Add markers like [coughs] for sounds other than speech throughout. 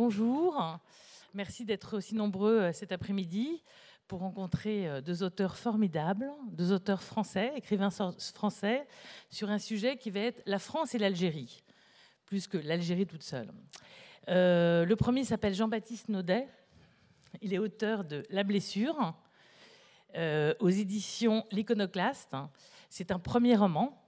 bonjour. Merci d'être aussi nombreux euh, cet après-midi pour rencontrer euh, deux auteurs formidables, deux auteurs français, écrivains français, sur un sujet qui va être la France et l'Algérie, plus que l'Algérie toute seule. Euh, le premier s'appelle Jean-Baptiste Naudet. Il est auteur de La blessure aux éditions L'Iconoclaste. C'est un premier roman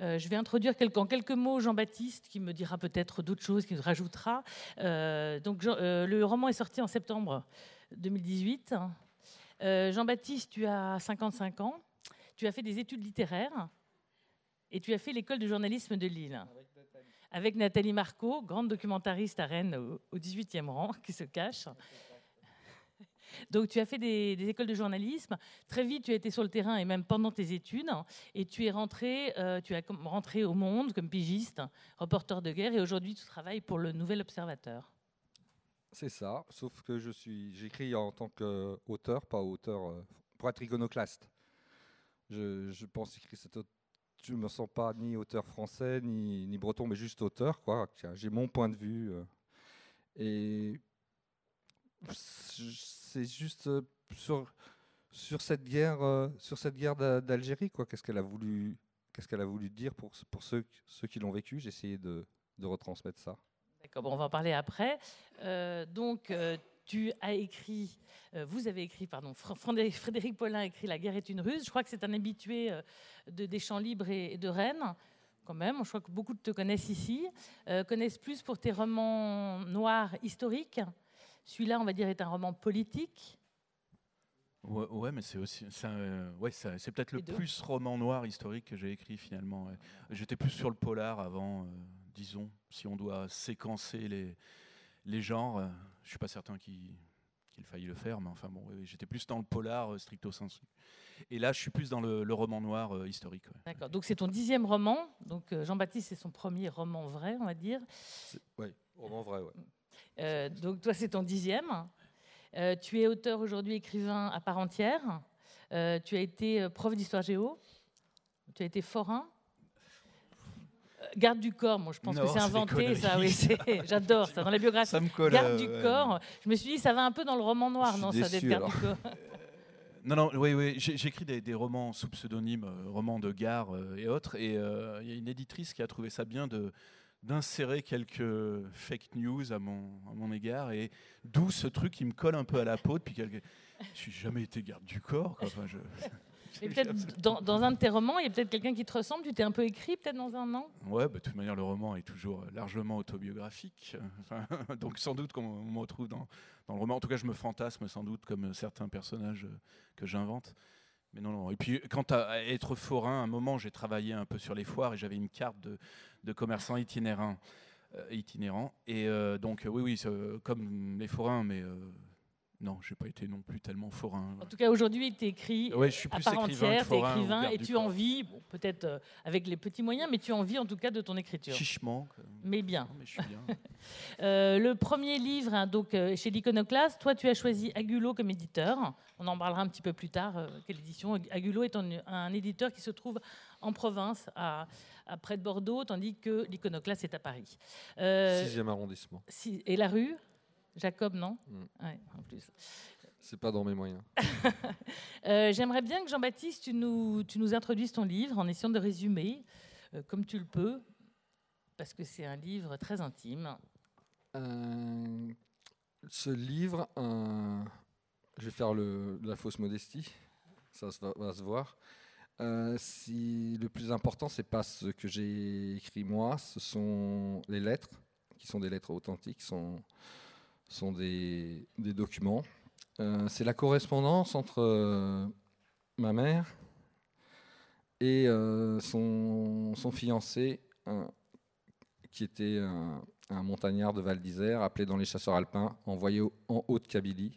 euh, je vais introduire en quelques mots Jean-Baptiste, qui me dira peut-être d'autres choses, qui nous rajoutera. Euh, donc, euh, le roman est sorti en septembre 2018. Jean-Baptiste, tu as 55 ans, tu as fait des études littéraires et tu as fait l'école de journalisme de Lille. Avec Nathalie, Marco, grande documentariste à Rennes au, au 18e rang, qui se cache. Donc tu as fait des, écoles de journalisme. Très vite, tu as été sur le terrain et même pendant tes études. Et tu es rentré, euh, tu as rentré au Monde comme pigiste, reporter de guerre. Et aujourd'hui, tu travailles pour le Nouvel Observateur. C'est ça, sauf que je suis, j'écris en tant qu'auteur, pas auteur euh, pour être iconoclaste. Je, pense écrire cette je me sens pas ni auteur français ni, ni breton, mais juste auteur. J'ai mon point de vue. Euh, et c'est juste euh, sur, sur cette guerre, euh, sur cette guerre d'Algérie, quoi. Qu'est-ce qu'elle a voulu, qu'est-ce qu'elle a voulu dire pour, pour ceux, ceux qui l'ont vécu? J'ai essayé de, de, retransmettre ça. D'accord, bon, on va en parler après. Euh, donc, tu as écrit, vous avez écrit, pardon, Frédéric Paulin a écrit La guerre est une ruse. Je crois que c'est un habitué de, des champs libres et, de Rennes quand même. Je crois que beaucoup te connaissent ici, connaissent plus pour tes romans noirs historiques. Celui-là, on va dire, est un roman politique. Ouais, mais c'est aussi, ouais, c'est peut-être le plus roman noir historique que j'ai écrit finalement. J'étais plus sur le polar avant, euh, disons, si on doit séquencer les, les genres. Euh, je suis pas certain qu'il faille le faire, mais enfin bon, j'étais plus dans le polar euh, stricto sensu. Et là, je suis plus dans le, roman noir historique. D'accord. Donc c'est ton dixième roman. Donc Jean-Baptiste, c'est son premier roman vrai, on va dire. Oui, roman vrai, ouais. Euh, donc toi, c'est ton dixième. Euh, tu es auteur aujourd'hui, écrivain à part entière. Euh, tu as été prof d'histoire géo. Tu as été forain. Garde du corps, moi je pense que [laughs] c'est inventé, ça, oui, j'adore ça, dans la biographie. Ça me colle, garde du corps, je me suis dit, ça va un peu dans le roman noir, non, ça d'être garde du corps. [laughs] Non, non, oui, oui. J'écris des, des, romans sous pseudonyme, romans de gare et autres. Et il y a une éditrice qui a trouvé ça bien de, d'insérer quelques fake news à mon, à mon égard, et d'où ce truc qui me colle un peu à la peau depuis quelques... Je n'ai jamais été garde du corps. Quoi. Enfin, je... peut-être dans, dans, un de tes romans, il y a peut-être quelqu'un qui te ressemble, tu t'es un peu écrit peut-être dans un an? Ouais, bah, de toute manière, le roman est toujours largement autobiographique. [laughs] donc sans doute qu'on me retrouve dans, dans, le roman. En tout cas, je me fantasme sans doute comme certains personnages que j'invente. Mais non, non. Et puis, quant à être forain, à un moment, j'ai travaillé un peu sur les foires et j'avais une carte de, de commerçants itinérants. Euh, itinérants. Et euh, donc, oui, oui, comme les forains, mais euh, non, j'ai pas été non plus tellement forain. En tout cas, aujourd'hui, tu écris ouais, je suis plus à part entière, tu es écrivain et tu en vis, peut-être euh, avec les petits moyens, mais tu en vis en tout cas de ton écriture. Chichement. Mais bien. mais je suis bien. [laughs] euh, le premier livre, hein, donc euh, chez l'Iconoclaste, toi, tu as choisi Agulo comme éditeur. On en parlera un petit peu plus tard, quelle édition. Agulo est un, un, éditeur qui se trouve en province, à près de Bordeaux, tandis que l'Iconoclaste est à Paris. Sixième arrondissement. Si, et la rue? Jacob, non? Mm. ouais, en plus. C'est pas dans mes moyens. [laughs] euh, J'aimerais bien que Jean-Baptiste, tu nous, tu nous introduises ton livre en essayant de résumer, euh, comme tu le peux, parce que c'est un livre très intime. Euh, ce livre, euh, je vais faire le, la fausse modestie, ça va, va se voir. Euh, si le plus important, c'est pas ce que j'ai écrit moi, ce sont les lettres, qui sont des lettres authentiques, sont sont des, documents. Euh, c'est la correspondance entre euh, ma mère et son, fiancé, qui était un, un, montagnard de Val d'Isère, appelé dans les chasseurs alpins, envoyé en Haute-Kabylie,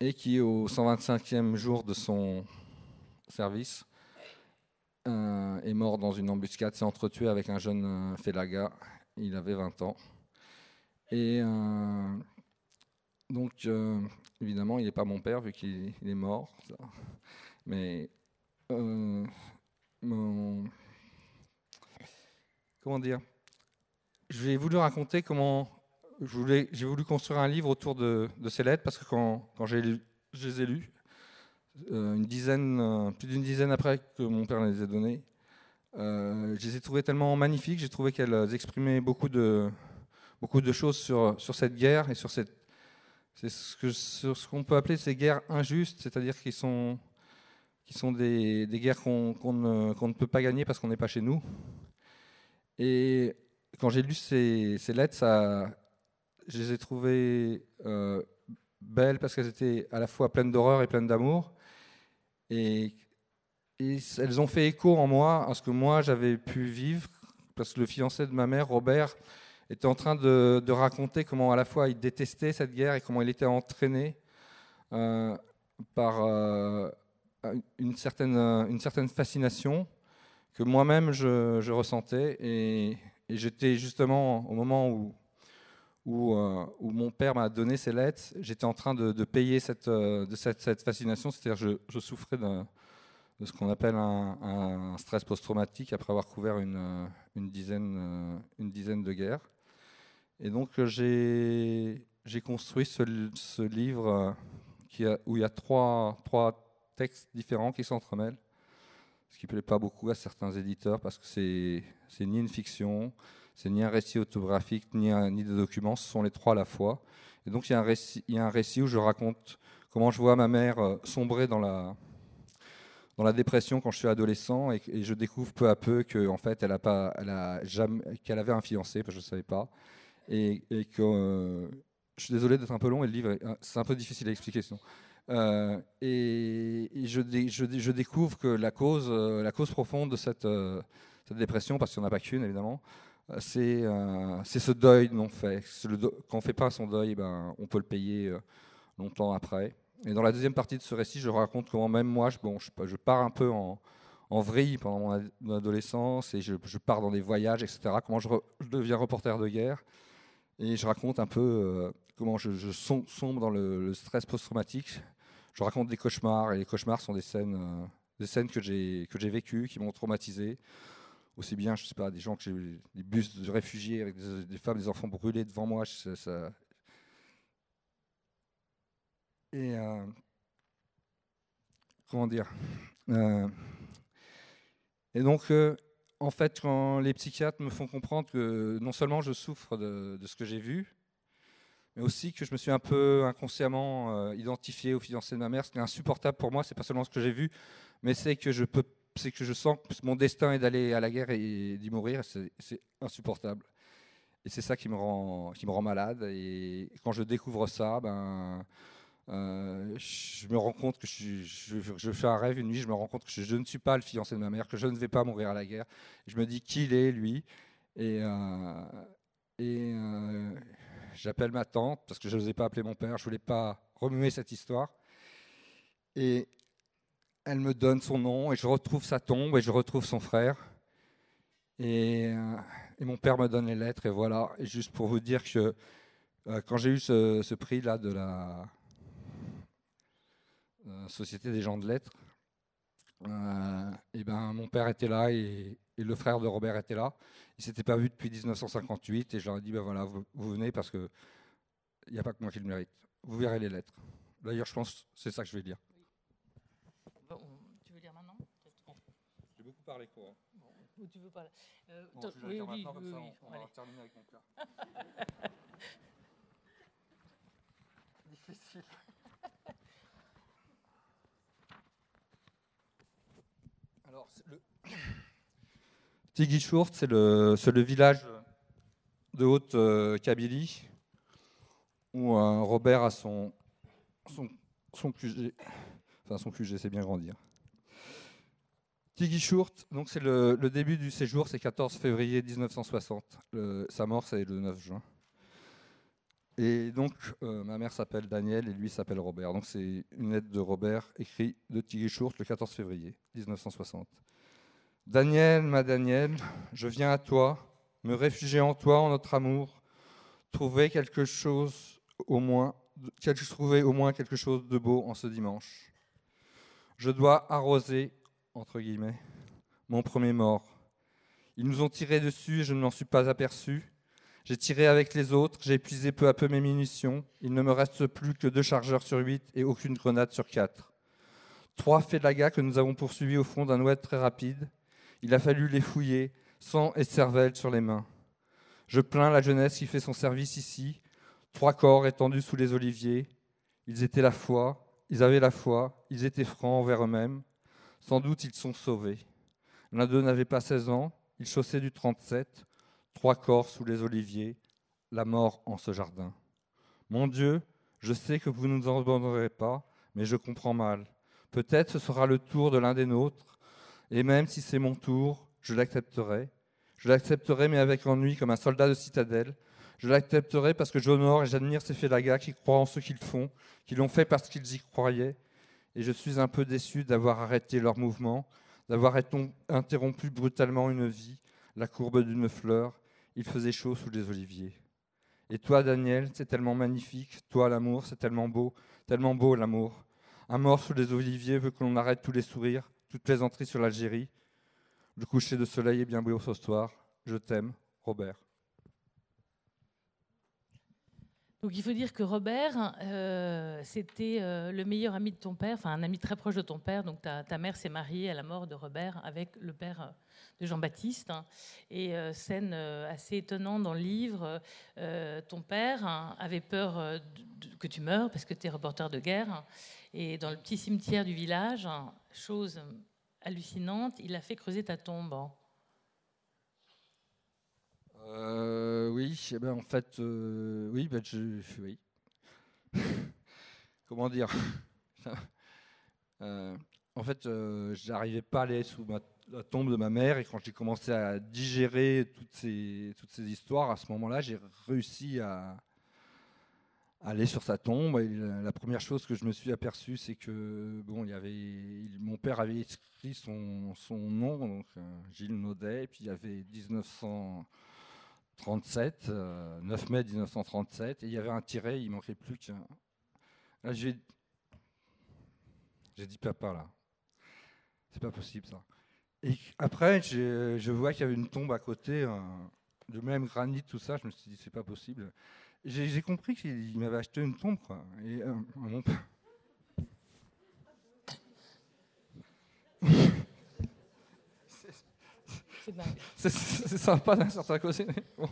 et qui, au 125e jour de son service, est mort dans une embuscade, s'est entretué avec un jeune Félaga. Il avait 20 ans. Et euh, donc, euh, évidemment, il n'est pas mon père vu qu'il est mort. Mais euh, comment dire? J'ai voulu raconter comment j'ai voulu construire un livre autour de, ces lettres parce que quand, quand je les ai lues, euh, une dizaine, euh, plus d'une dizaine après que mon père les ait données, je les ai trouvées tellement magnifiques. J'ai trouvé qu'elles exprimaient beaucoup de, beaucoup de choses sur, sur cette guerre et sur cette, c'est ce que ce qu'on peut appeler ces guerres injustes, c'est-à-dire qui sont qui sont des, des guerres qu'on ne, ne, peut pas gagner parce qu'on n'est pas chez nous. Et quand j'ai lu ces, ces, lettres, ça, je les ai trouvées euh, belles parce qu'elles étaient à la fois pleines d'horreur et pleines d'amour. Et, elles ont fait écho en moi à ce que moi j'avais pu vivre, parce que le fiancé de ma mère, Robert, était en train de, raconter comment à la fois il détestait cette guerre et comment il était entraîné euh, par euh, une, certaine, une certaine fascination que moi-même je, ressentais. Et j'étais justement au moment où, où, euh, où mon père m'a donné ces lettres, j'étais en train de, payer cette, de cette, fascination, c'est-à-dire je, je souffrais de, ce qu'on appelle un, stress post-traumatique après avoir couvert une, une, dizaine, de guerres. Et donc j'ai construit ce, livre où il y a trois, trois textes différents qui s'entremêlent, ce qui ne plaît pas beaucoup à certains éditeurs parce que c'est ni une fiction, c'est ni un récit autographique, ni, un, ni des documents, ce sont les trois à la fois. Et donc il y, a un récit, où je raconte comment je vois ma mère euh, sombrer dans la, dépression quand je suis adolescent et, je découvre peu à peu qu'en en fait elle a pas, qu'elle avait un fiancé, parce que je ne savais pas, et, que euh, je suis désolé d'être un peu long et le livre c'est un peu difficile à expliquer sinon. Euh, et, je, découvre que la cause, euh, profonde de cette dépression, parce qu'il n'y en a pas qu'une évidemment, c'est ce deuil non fait. Quand on ne fait pas son deuil, ben, on peut le payer longtemps après. Et dans la deuxième partie de ce récit, je raconte comment même moi, je, pars un peu en, vrille pendant mon adolescence et je, pars dans des voyages, etc. Comment je, deviens reporter de guerre et je raconte un peu euh, comment je, sombre dans le, stress post-traumatique. Je raconte des cauchemars, et les cauchemars sont des scènes, euh, que j'ai vécues, qui m'ont traumatisé. Aussi bien, je sais pas, des gens que j'ai des bus de réfugiés avec des, femmes, des enfants brûlés devant moi. Ça, Et euh, comment dire Et donc en fait, quand les psychiatres me font comprendre que non seulement je souffre de, ce que j'ai vu, mais aussi que je me suis un peu inconsciemment euh, identifié au fiancé de ma mère. Ce qui est insupportable pour moi, c'est pas seulement ce que j'ai vu, mais c'est que je peux, c'est que je sens que mon destin est d'aller à la guerre et d'y mourir. C'est insupportable. Et c'est ça qui me rend, qui me rend malade. Et quand je découvre ça, ben euh, je me rends compte que je, fais un rêve une nuit, je me rends compte que je, ne suis pas le fiancé de ma mère, que je ne vais pas mourir à la guerre. Je me dis qui il est, lui. Et, euh, euh, j'appelle ma tante, parce que je n'osais pas appeler mon père, je ne voulais pas remuer cette histoire. Et elle me donne son nom, et je retrouve sa tombe, et je retrouve son frère. Et, et mon père me donne les lettres, et voilà. Et juste pour vous dire que quand j'ai eu ce, prix-là de la euh, Société des gens de lettres. Euh, et ben, mon père était là et, le frère de Robert était là. Ils ne s'étaient pas vus depuis 1958 et je leur ai dit ben voilà, vous, venez parce qu'il n'y a pas que moi qui le mérite. Vous verrez les lettres. D'ailleurs, je pense c'est ça que je vais lire. tu veux lire maintenant Parlé quoi. ou tu veux pas euh, non, je vais oui, oui, comme ça, on, va terminer avec mon père. [laughs] Difficile. Alors, [coughs] le... c'est le, le, village de Haute-Kabylie où euh, Robert a son, son, son QG. Enfin, son QG, c'est bien grandir. Tigishourt, donc c'est le, début du séjour, c'est 14 février 1960. sa mort, c'est le 9 juin. Et donc, euh, ma mère s'appelle Daniel et lui s'appelle Robert. Donc, c'est une lettre de Robert écrite de Tigishourt le 14 février 1960. Daniel, ma Daniel, je viens à toi, me réfugier en toi, en notre amour, trouver quelque chose au moins, trouver au moins quelque chose de beau en ce dimanche. Je dois arroser, entre guillemets, mon premier mort. Ils nous ont tiré dessus et je ne m'en suis pas aperçu. J'ai tiré avec les autres, j'ai épuisé peu à peu mes munitions. Il ne me reste plus que deux chargeurs sur huit et aucune grenade sur quatre. Trois félagas que nous avons poursuivis au fond d'un oued très rapide. Il a fallu les fouiller, sang et cervelle sur les mains. Je plains la jeunesse qui fait son service ici. Trois corps étendus sous les oliviers. Ils étaient la foi, ils avaient la foi, ils étaient francs envers eux-mêmes. Sans doute ils sont sauvés. L'un d'eux n'avait pas 16 ans, il chaussait du 37 trois corps sous les oliviers, la mort en ce jardin. Mon Dieu, je sais que vous ne nous abandonnerez pas, mais je comprends mal. Peut-être ce sera le tour de l'un des nôtres, et même si c'est mon tour, je l'accepterai. Je l'accepterai, mais avec ennui, comme un soldat de citadelle. Je l'accepterai parce que j'honore et j'admire ces félagas qui croient en ce qu'ils font, qui l'ont fait parce qu'ils y croyaient. Et je suis un peu déçu d'avoir arrêté leur mouvement, d'avoir interrompu brutalement une vie, la courbe d'une fleur, il faisait chaud sous les oliviers. Et toi, Daniel, c'est tellement magnifique. Toi, l'amour, c'est tellement beau, tellement beau l'amour. Un mort sous les oliviers veut que l'on arrête tous les sourires, toutes plaisanteries sur l'Algérie. Le coucher de soleil est bien beau ce soir. Je t'aime, Robert. Donc il faut dire que Robert, euh, c'était euh, le meilleur ami de ton père, enfin un ami très proche de ton père. Donc ta, ta mère s'est mariée à la mort de Robert avec le père de Jean-Baptiste. Hein. Et euh, scène euh, assez étonnante dans le livre, euh, ton père hein, avait peur que tu meurs parce que tu es reporter de guerre. Hein. Et dans le petit cimetière du village, chose hallucinante, il a fait creuser ta tombe. Oui, eh ben, en fait, oui, ben, je, oui. [laughs] Comment dire? [laughs] En fait, j'arrivais pas à aller sous la tombe de ma mère et quand j'ai commencé à digérer toutes ces, toutes ces histoires, à ce moment-là, j'ai réussi à, aller sur sa tombe. La, première chose que je me suis aperçu, c'est que bon, il y avait, mon père avait écrit son, son nom, donc euh, Gilles Naudet, et puis il y avait 1937, 9 euh, mai 1937, et il y avait un tiret, il manquait plus qu'un. Là, j'ai, j'ai dit papa là, c'est pas possible ça. Et après, je vois qu'il y avait une tombe à côté, de même granit, tout ça. Je me suis dit, c'est pas possible. J'ai compris qu'il m'avait acheté une tombe, quoi. Et euh, mon C'est sympa d'un certain côté. Bon.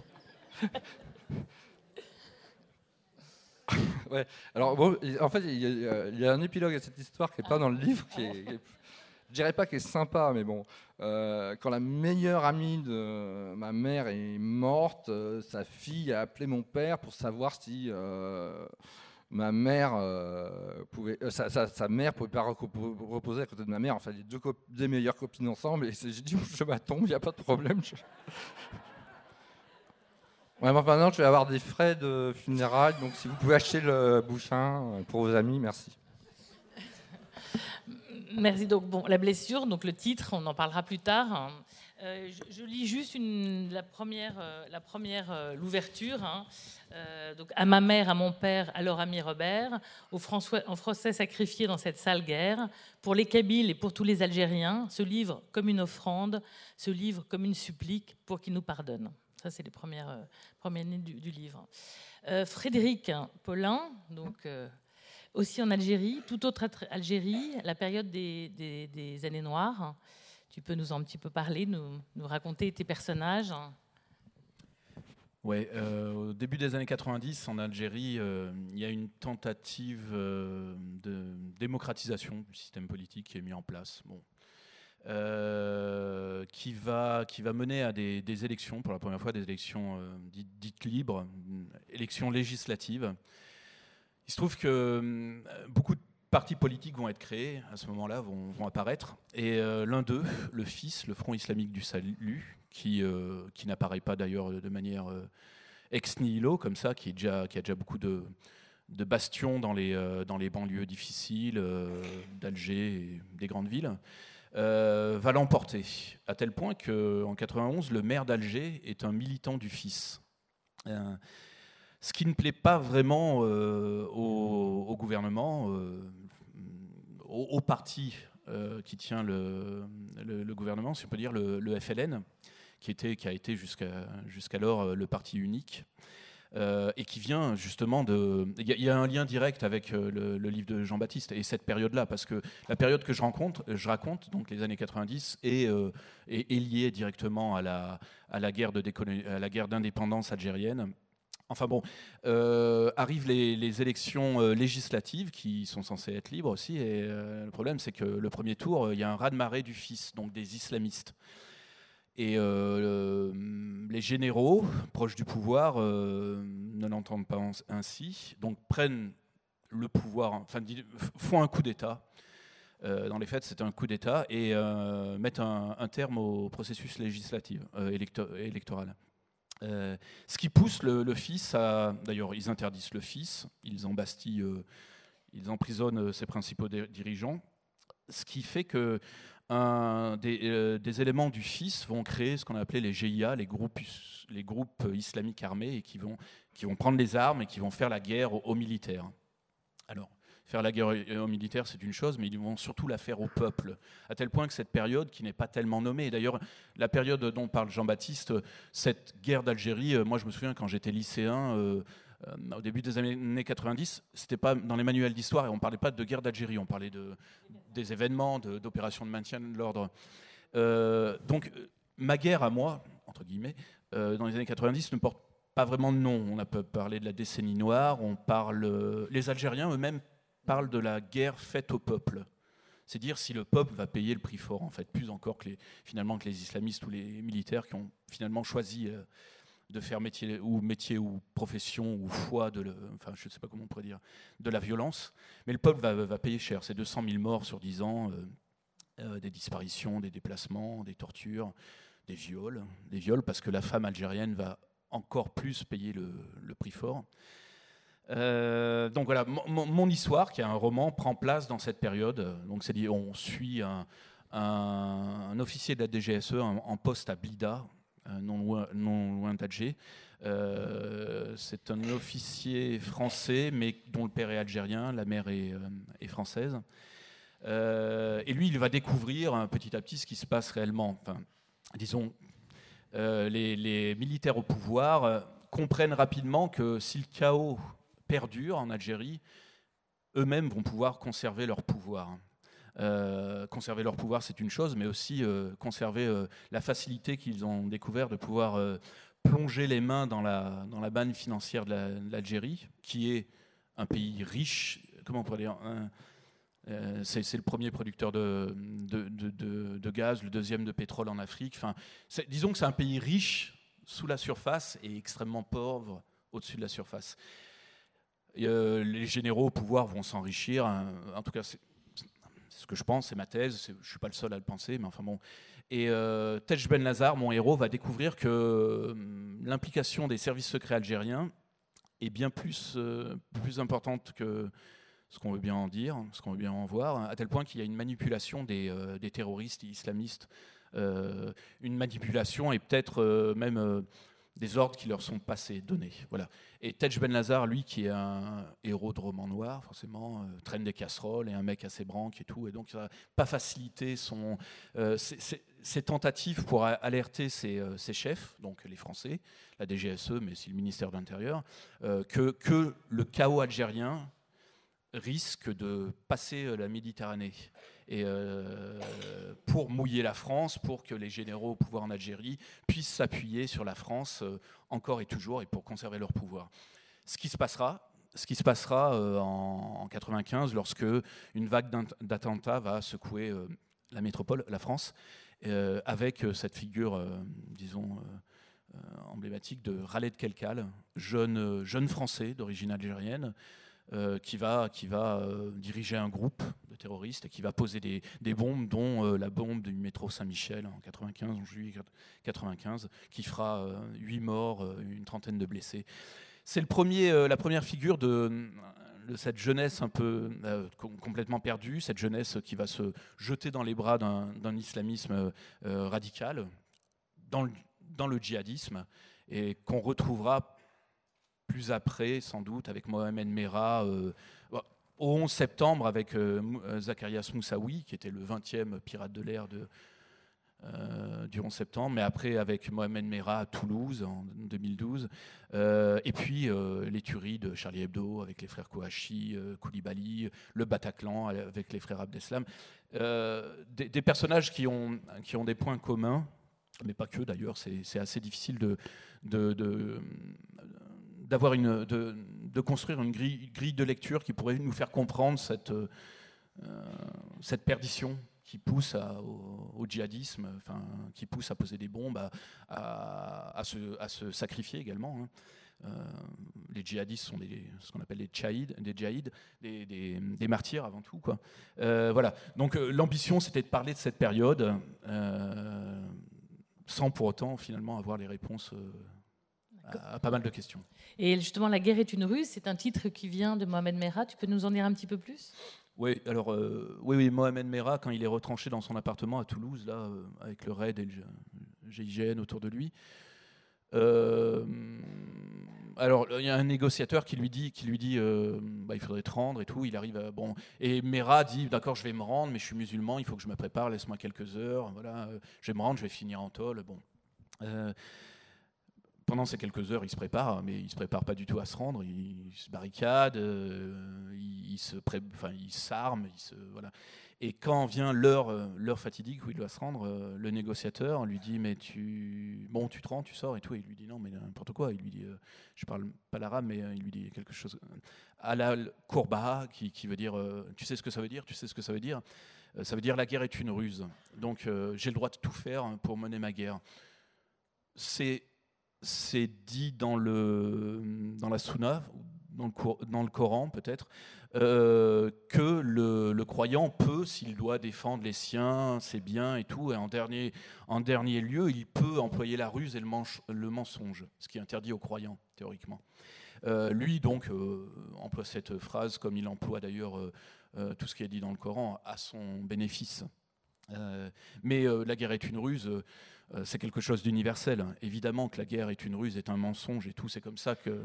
[laughs] ouais. Alors, bon, en fait, il y, a, il y, a, un épilogue à cette histoire qui n'est pas dans le livre, qui est, qui est je dirais pas qu'elle est sympa, mais bon, euh, quand la meilleure amie de ma mère est morte, euh, sa fille a appelé mon père pour savoir si euh, ma mère pouvait, sa, sa, mère pouvait pas reposer à côté de ma mère. Enfin, les deux des meilleures copines ensemble. Et j'ai dit, [laughs] je m'attends, il n'y a pas de problème. [laughs] maintenant, je vais avoir des frais de funérailles, donc si vous pouvez acheter le bouquin pour vos amis, merci. Merci. Donc, bon, la blessure, donc le titre, on en parlera plus tard. Euh, je, lis juste la première, euh, euh, l'ouverture. Hein. donc, à ma mère, à mon père, à leur ami Robert, aux en Français sacrifiés dans cette sale guerre, pour les Kabyles et pour tous les Algériens, ce livre comme une offrande, ce livre comme une supplique pour qu'ils nous pardonnent. Ça, c'est les premières, premières lignes du, du livre. Frédéric Paulin, donc aussi en Algérie, tout autre Algérie, la période des, années noires. Tu peux nous en un petit peu parler, nous, raconter tes personnages Oui, euh, au début des années 90, en Algérie, euh, il y a une tentative euh, de démocratisation du système politique qui est mis en place. Bon. qui, va, qui va mener à des, élections, pour la première fois des élections dites, dites, libres, élections législatives, il se trouve que beaucoup de partis politiques vont être créés à ce moment-là, vont, apparaître. Et euh, l'un d'eux, le FIS, le Front islamique du salut, qui, euh, n'apparaît pas d'ailleurs de manière ex nihilo, comme ça, qui, a déjà beaucoup de, bastions dans les, banlieues difficiles d'Alger et des grandes villes, va l'emporter. À tel point qu'en 91, le maire d'Alger est un militant du FIS ce qui ne plaît pas vraiment euh, au, gouvernement, euh, au, parti euh, qui tient le, gouvernement, si on peut dire le, FLN, qui, a été jusqu'alors le parti unique. et qui vient justement de. Il y, a un lien direct avec le, livre de Jean-Baptiste et cette période-là, parce que la période que je, rencontre, je raconte, donc les années 90, est, liée directement à la, à la guerre d'indépendance algérienne Enfin bon, euh, arrivent les, élections euh, législatives qui sont censées être libres aussi. Et euh, le problème, c'est que le premier tour, il y a un raz-de-marée du fils, donc des islamistes. Et les généraux, proches du pouvoir, ne l'entendent pas ainsi, donc prennent le pouvoir, enfin font un coup d'État. dans les faits, c'est un coup d'État et mettent un, un, terme au processus législatif électoral. Euh, ce qui pousse le, fils à. D'ailleurs, ils interdisent le fils, ils embastillent, euh, ils emprisonnent euh, ses principaux dirigeants. Ce qui fait que des, éléments du fils vont créer ce qu'on a appelé les GIA, les groupes, islamiques armés, et qui vont, qui vont prendre les armes et qui vont faire la guerre aux, aux militaires. Alors, Faire la guerre aux militaires, c'est une chose, mais ils vont surtout la faire au peuple. À tel point que cette période, qui n'est pas tellement nommée, d'ailleurs, la période dont parle Jean-Baptiste, cette guerre d'Algérie, euh, moi je me souviens quand j'étais lycéen, euh, euh, au début des années 90, c'était pas dans les manuels d'histoire et on parlait pas de guerre d'Algérie, on parlait de, des événements, d'opérations de, maintien de l'ordre. donc ma guerre à moi, entre guillemets, dans les années 90 ne porte pas vraiment de nom. On a parlé de la décennie noire, on parle. Les Algériens eux-mêmes parle de la guerre faite au peuple. C'est dire si le peuple va payer le prix fort, en fait, plus encore que les, finalement que les islamistes ou les militaires qui ont finalement choisi euh, de faire métier ou métier ou profession ou foi de, enfin, je sais pas comment on pourrait dire, de la violence. Mais le peuple va, payer cher. C'est 200 000 morts sur 10 ans, euh, euh, des disparitions, des déplacements, des tortures, des viols, des viols parce que la femme algérienne va encore plus payer le prix fort. Euh, donc voilà, mon, histoire, qui est un roman, prend place dans cette période. Donc c'est on suit un, officier de la DGSE en, poste à Blida, euh, non loin, d'Alger. Euh, c'est un officier français, mais dont le père est algérien, la mère est, française. et lui, il va découvrir petit à petit ce qui se passe réellement. Disons, les, militaires au pouvoir comprennent rapidement que si le chaos perdurent en Algérie, eux-mêmes vont pouvoir conserver leur pouvoir. Euh, conserver leur pouvoir, c'est une chose, mais aussi euh, conserver euh, la facilité qu'ils ont découvert de pouvoir plonger les mains dans la, dans la banne financière de l'Algérie, qui est un pays riche, comment on pourrait dire c'est le premier producteur de, de, de, de, gaz, le deuxième de pétrole en Afrique. Enfin, disons que c'est un pays riche sous la surface et extrêmement pauvre au-dessus de la surface. Euh, les généraux au pouvoir vont s'enrichir. Hein. En tout cas, c'est ce que je pense, c'est ma thèse. Je ne suis pas le seul à le penser, mais enfin bon. Et euh, Tej Ben Lazar, mon héros, va découvrir que hum, l'implication des services secrets algériens est bien plus, euh, plus importante que ce qu'on veut bien en dire, ce qu'on veut bien en voir, à tel point qu'il y a une manipulation des, des terroristes islamistes. une manipulation et peut-être même des ordres qui leur sont passés, donnés. Voilà. Et Tej Ben Lazar, lui, qui est un héros de roman noir, forcément, euh, traîne des casseroles et un mec assez branque et tout, et donc il va pas faciliter son, euh, ses, tentatives pour alerter euh, ses, chefs, donc les Français, la DGSE, mais aussi le ministère de l'Intérieur, que, que le chaos algérien risque de passer la Méditerranée et euh, pour mouiller la France, pour que les généraux au pouvoir en Algérie puissent s'appuyer sur la France euh, encore et toujours et pour conserver leur pouvoir. Ce qui se passera, ce qui se passera euh, en, 95 lorsque une vague d'attentats va secouer la métropole, la France, avec cette figure, disons, emblématique de de Kelkal, jeune, jeune français d'origine algérienne, euh, qui va, euh, diriger un groupe de terroristes et qui va poser des, bombes, dont euh, la bombe du métro Saint-Michel en 95, en juillet 95, qui fera 8 morts, une trentaine de blessés. C'est la première figure de, cette jeunesse un peu complètement perdue, cette jeunesse qui va se jeter dans les bras d'un islamisme radical, dans le djihadisme, et qu'on retrouvera plus après, sans doute, avec Mohamed Merah, euh, au 11 septembre, avec euh, euh, Zacharias Moussaoui, qui était le 20e pirate de l'air euh, du 11 septembre, mais après avec Mohamed Merah à Toulouse en 2012, euh, et puis les tueries de Charlie Hebdo avec les frères Kouachi, Koulibaly, le Bataclan avec les frères Abdeslam, des, des, personnages qui ont, qui ont des points communs, mais pas que d'ailleurs, c'est assez difficile de, de, d'avoir une, de, de, construire une grille, grille, de lecture qui pourrait nous faire comprendre cette, cette perdition qui pousse au, djihadisme, enfin, qui pousse à poser des bombes, à, à, se, à se, sacrifier également. Hein. Euh, les djihadistes sont ce qu'on appelle des djihad, des, des, des, martyrs avant tout. Quoi. Euh, voilà. Donc euh, l'ambition, c'était de parler de cette période sans pour autant finalement avoir les réponses à, pas mal de questions. Et justement, La guerre est une ruse, c'est un titre qui vient de Mohamed Merah. Tu peux nous en dire un petit peu plus? Oui, alors euh, oui, oui, Mohamed Merah, quand il est retranché dans son appartement à Toulouse, là, euh, avec le RAID et le GIGN autour de lui. Euh, alors, il y a un négociateur qui lui dit, qui lui dit, bah, il faudrait te rendre et tout. Il arrive, à, bon, et Merah dit, d'accord, je vais me rendre, mais je suis musulman, il faut que je me prépare, laisse-moi quelques heures. Voilà, je vais me rendre, je vais finir en tôle. Bon pendant ces quelques heures, il se prépare, mais il se prépare pas du tout à se rendre. Il, se barricade, euh, il, se enfin, il s'arme, il se, voilà. Et quand vient l'heure, euh, l'heure fatidique où il doit se rendre, euh, le négociateur lui dit mais tu, bon, tu te rends, tu sors et tout. Il lui dit non, mais n'importe quoi. Il lui dit, je parle pas l'arabe, mais il lui dit quelque chose à la courba, qui, qui veut dire, tu sais ce que ça veut dire, tu sais ce que ça veut dire. ça veut dire la guerre est une ruse. Donc j'ai le droit de tout faire pour mener ma guerre. C'est c'est dit dans, le, dans la Sunna, dans le, dans le Coran peut-être, euh, que le, croyant peut, s'il doit défendre les siens, ses biens et tout, et en dernier, en dernier lieu, il peut employer la ruse et le, mensonge, ce qui est interdit aux croyants, théoriquement. Euh, lui, donc, euh, emploie cette phrase, comme il emploie d'ailleurs tout ce qui est dit dans le Coran, à son bénéfice. mais la guerre est une ruse c'est quelque chose d'universel. Évidemment que la guerre est une ruse, est un mensonge et tout. C'est comme ça que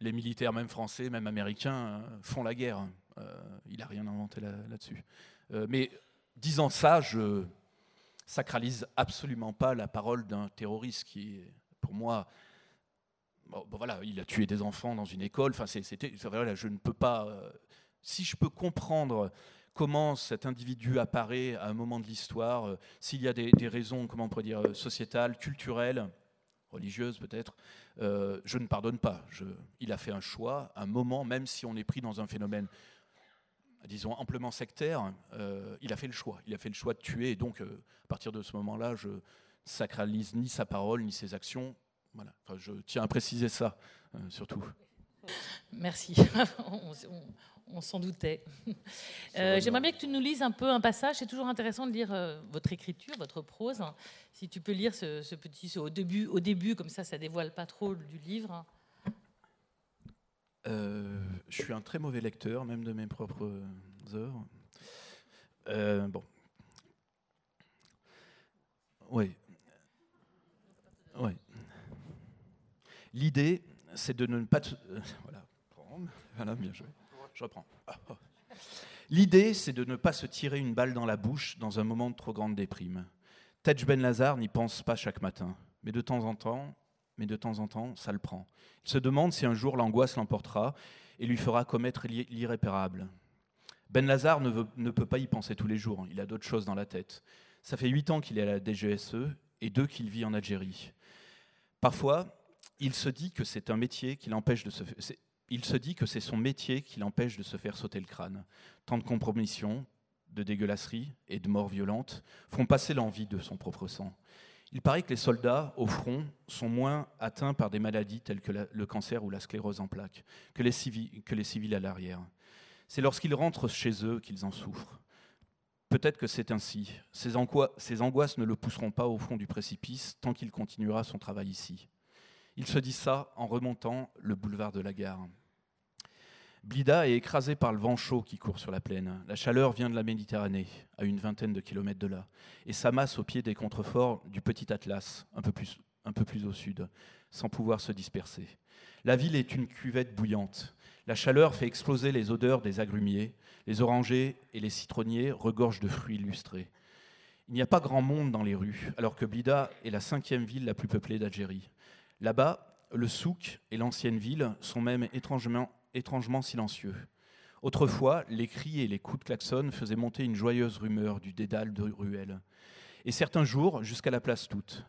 les militaires, même français, même américains, euh, font la guerre. Euh, il n'a rien inventé là-dessus. mais disant ça, je sacralise absolument pas la parole d'un terroriste qui, pour moi, voilà, il a tué des enfants dans une école. Enfin, c'était, je ne peux pas. si je peux comprendre comment cet individu apparaît à un moment de l'histoire, euh, s'il y a des, raisons, comment on pourrait dire, euh, sociétales, culturelles, religieuses peut-être, euh, je ne pardonne pas. il a fait un choix, un moment, même si on est pris dans un phénomène, disons, amplement sectaire, il a fait le choix. Il a fait le choix de tuer, et donc, à partir de ce moment-là, je sacralise ni sa parole, ni ses actions. Voilà. je tiens à préciser ça, surtout. Merci. [laughs] s'en doutait. [laughs] Euh, j'aimerais bien que tu nous lises un peu un passage. C'est toujours intéressant de lire euh, votre écriture, votre prose. Si tu peux lire ce, petit, au début, au début, comme ça, ça dévoile pas trop du livre. Euh, je suis un très mauvais lecteur, même de mes propres œuvres. bon. Oui. Oui. L'idée, c'est de ne pas. [laughs] voilà. Voilà, bien joué. Je reprends. [laughs] L'idée, c'est de ne pas se tirer une balle dans la bouche dans un moment de trop grande déprime. Tej Ben Lazar n'y pense pas chaque matin, mais de temps en temps, mais de temps en temps, ça le prend. Il se demande si un jour l'angoisse l'emportera et lui fera commettre l'irréparable. Ben Lazar ne, ne, peut pas y penser tous les jours, il a d'autres choses dans la tête. Ça fait huit ans qu'il est à la DGSE et deux qu'il vit en Algérie. Parfois, il se dit que c'est un métier qui l'empêche de se il se dit que c'est son métier qui l'empêche de se faire sauter le crâne. Tant de compromissions, de dégueulasseries et de morts violentes font passer l'envie de son propre sang. Il paraît que les soldats au front sont moins atteints par des maladies telles que le cancer ou la sclérose en plaques que les, civils, que les civils à l'arrière. C'est lorsqu'ils rentrent chez eux qu'ils en souffrent. Peut-être que c'est ainsi. Ces, angoisses ne le pousseront pas au fond du précipice tant qu'il continuera son travail ici. Il se dit ça en remontant le boulevard de la gare. Blida est écrasé par le vent chaud qui court sur la plaine. La chaleur vient de la Méditerranée, à une vingtaine de kilomètres de là, et s'amasse au pied des contreforts du petit Atlas, un peu, plus, au sud, sans pouvoir se disperser. La ville est une cuvette bouillante. La chaleur fait exploser les odeurs des agrumiers. Les orangers et les citronniers regorgent de fruits illustrés. Il n'y a pas grand monde dans les rues, alors que Blida est la cinquième ville la plus peuplée d'Algérie. Là-bas, le souk et l'ancienne ville sont même étrangement, étrangement silencieux. Autrefois, les cris et les coups de klaxon faisaient monter une joyeuse rumeur du dédale de ruelles. Et certains jours, jusqu'à la place toute.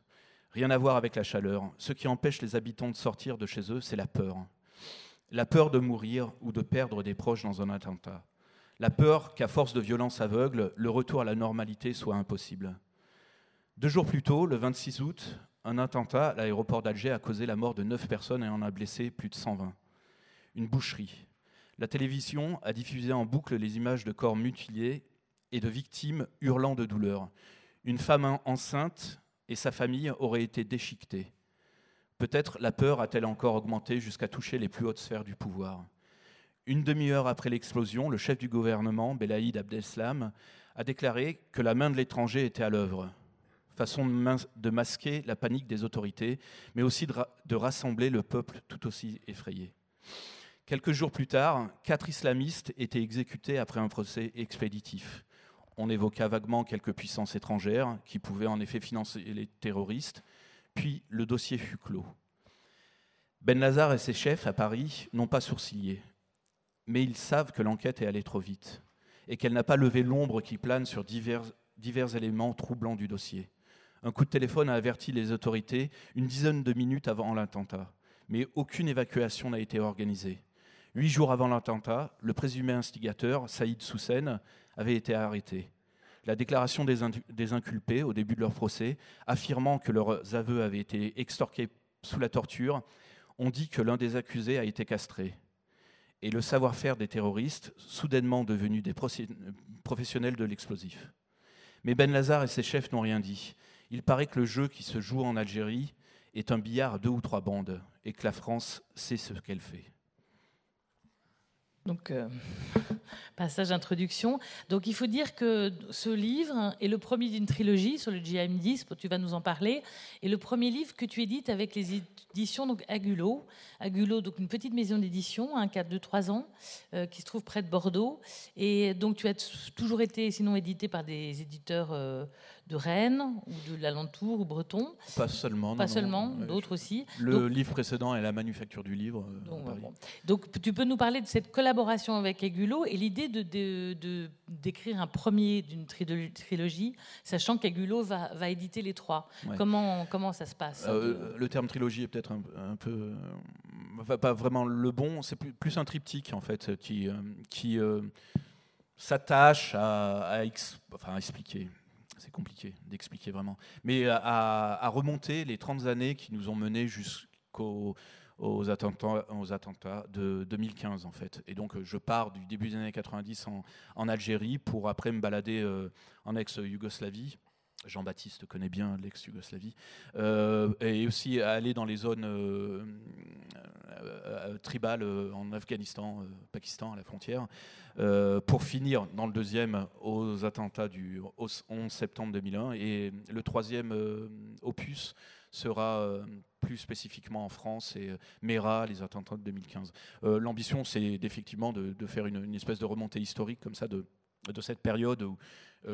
Rien à voir avec la chaleur. Ce qui empêche les habitants de sortir de chez eux, c'est la peur. La peur de mourir ou de perdre des proches dans un attentat. La peur qu'à force de violence aveugle, le retour à la normalité soit impossible. Deux jours plus tôt, le 26 août, un attentat à l'aéroport d'Alger a causé la mort de neuf personnes et en a blessé plus de 120. Une boucherie. La télévision a diffusé en boucle les images de corps mutilés et de victimes hurlant de douleur. Une femme enceinte et sa famille auraient été déchiquetées. Peut-être la peur a-t-elle encore augmenté jusqu'à toucher les plus hautes sphères du pouvoir. Une demi-heure après l'explosion, le chef du gouvernement, Belaïd Abdeslam, a déclaré que la main de l'étranger était à l'œuvre. Façon de masquer la panique des autorités, mais aussi de rassembler le peuple tout aussi effrayé. Quelques jours plus tard, quatre islamistes étaient exécutés après un procès expéditif. On évoqua vaguement quelques puissances étrangères qui pouvaient en effet financer les terroristes, puis le dossier fut clos. Ben Lazare et ses chefs à Paris n'ont pas sourcillé, mais ils savent que l'enquête est allée trop vite et qu'elle n'a pas levé l'ombre qui plane sur divers, divers éléments troublants du dossier. Un coup de téléphone a averti les autorités une dizaine de minutes avant l'attentat, mais aucune évacuation n'a été organisée. Huit jours avant l'attentat, le présumé instigateur, Saïd Soussen, avait été arrêté la déclaration des, inculpés au début de leur procès, affirmant que leurs aveux avaient été extorqués sous la torture, ont dit que l'un des accusés a été castré. Et le savoir-faire des terroristes, soudainement devenus des professionnels de l'explosif. Mais Ben Lazar et ses chefs n'ont rien dit. Il paraît que le jeu qui se joue en Algérie est un billard à deux ou trois bandes et que la France sait ce qu'elle fait. Donc, euh, [laughs] passage introduction. Donc, il faut dire que ce livre est le premier d'une trilogie sur le GM10, tu vas nous en parler, et le premier livre que tu édites avec les éditions donc Agulot. Agulot, donc une petite maison d'édition, un cadre de 3 ans, euh, qui se trouve près de Bordeaux. Et donc, tu as toujours été, sinon, édité par des éditeurs euh, de Rennes ou de l'alentour ou breton. Pas seulement. Pas seulement, d'autres aussi. Le livre précédent est la manufacture du livre. Euh, donc, tu peux nous parler de cette collaboration avec Agulo et l'idée de, d'écrire un premier d'une trilogie, sachant qu'Agulo va, va éditer les trois. Comment, comment ça se passe euh, Le terme trilogie est peut-être un, peu. Euh, pas vraiment le bon, c'est plus, un triptyque en fait qui, qui s'attache à, à, enfin, à expliquer c'est compliqué d'expliquer vraiment, mais à, remonter les 30 années qui nous ont menés jusqu'aux aux attentats, de 2015 en fait. Et donc je pars du début des années 90 en, Algérie pour après me balader euh, en ex-Yougoslavie. Jean-Baptiste connaît bien l'ex-Yougoslavie, euh, et aussi aller dans les zones euh, tribales en Afghanistan, Pakistan, à la frontière, euh, pour finir dans le deuxième aux attentats du 11 septembre 2001. Et le troisième euh, opus sera euh, plus spécifiquement en France et Mera, les attentats de 2015. L'ambition, c'est effectivement de, faire une, espèce de remontée historique comme ça de, de cette période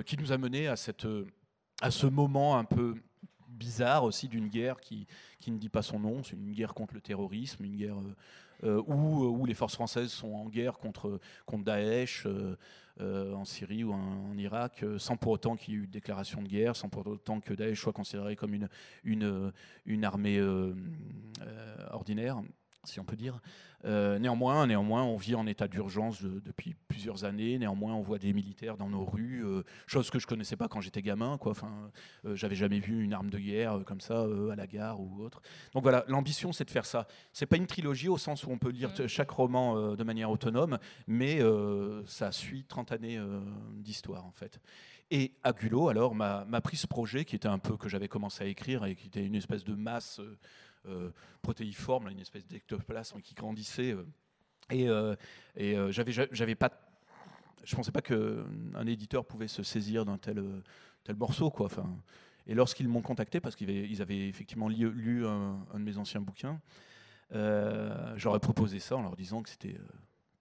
qui nous a mené à, cette, à ce moment un peu bizarre aussi d'une guerre qui, qui ne dit pas son nom. C'est une guerre contre le terrorisme, une guerre euh, où, où, les forces françaises sont en guerre contre, contre Daesh euh, euh, en Syrie ou en, Irak, sans pour autant qu'il y ait eu déclaration de guerre, sans pour autant que Daesh soit considéré comme une, une, une armée ordinaire si on peut dire. Euh, néanmoins, néanmoins, on vit en état d'urgence depuis plusieurs années. Néanmoins, on voit des militaires dans nos rues, euh, chose que je connaissais pas quand j'étais gamin. Quoi. Enfin, euh, j'avais jamais vu une arme de guerre comme ça à la gare ou autre. Donc voilà, l'ambition, c'est de faire ça. C'est pas une trilogie au sens où on peut lire mmh. chaque roman de manière autonome, mais ça suit 30 années d'histoire en fait. Et Agulo, alors, m'a pris ce projet qui était un peu que j'avais commencé à écrire et qui était une espèce de masse euh, protéiforme, une espèce d'ectoplasme qui grandissait. Euh, et, euh, et j'avais, pas, je pensais pas qu'un éditeur pouvait se saisir d'un tel, morceau, quoi. Et lorsqu'ils m'ont contacté, parce qu'ils avaient, effectivement lu, un, de mes anciens bouquins, j'aurais proposé ça en leur disant que c'était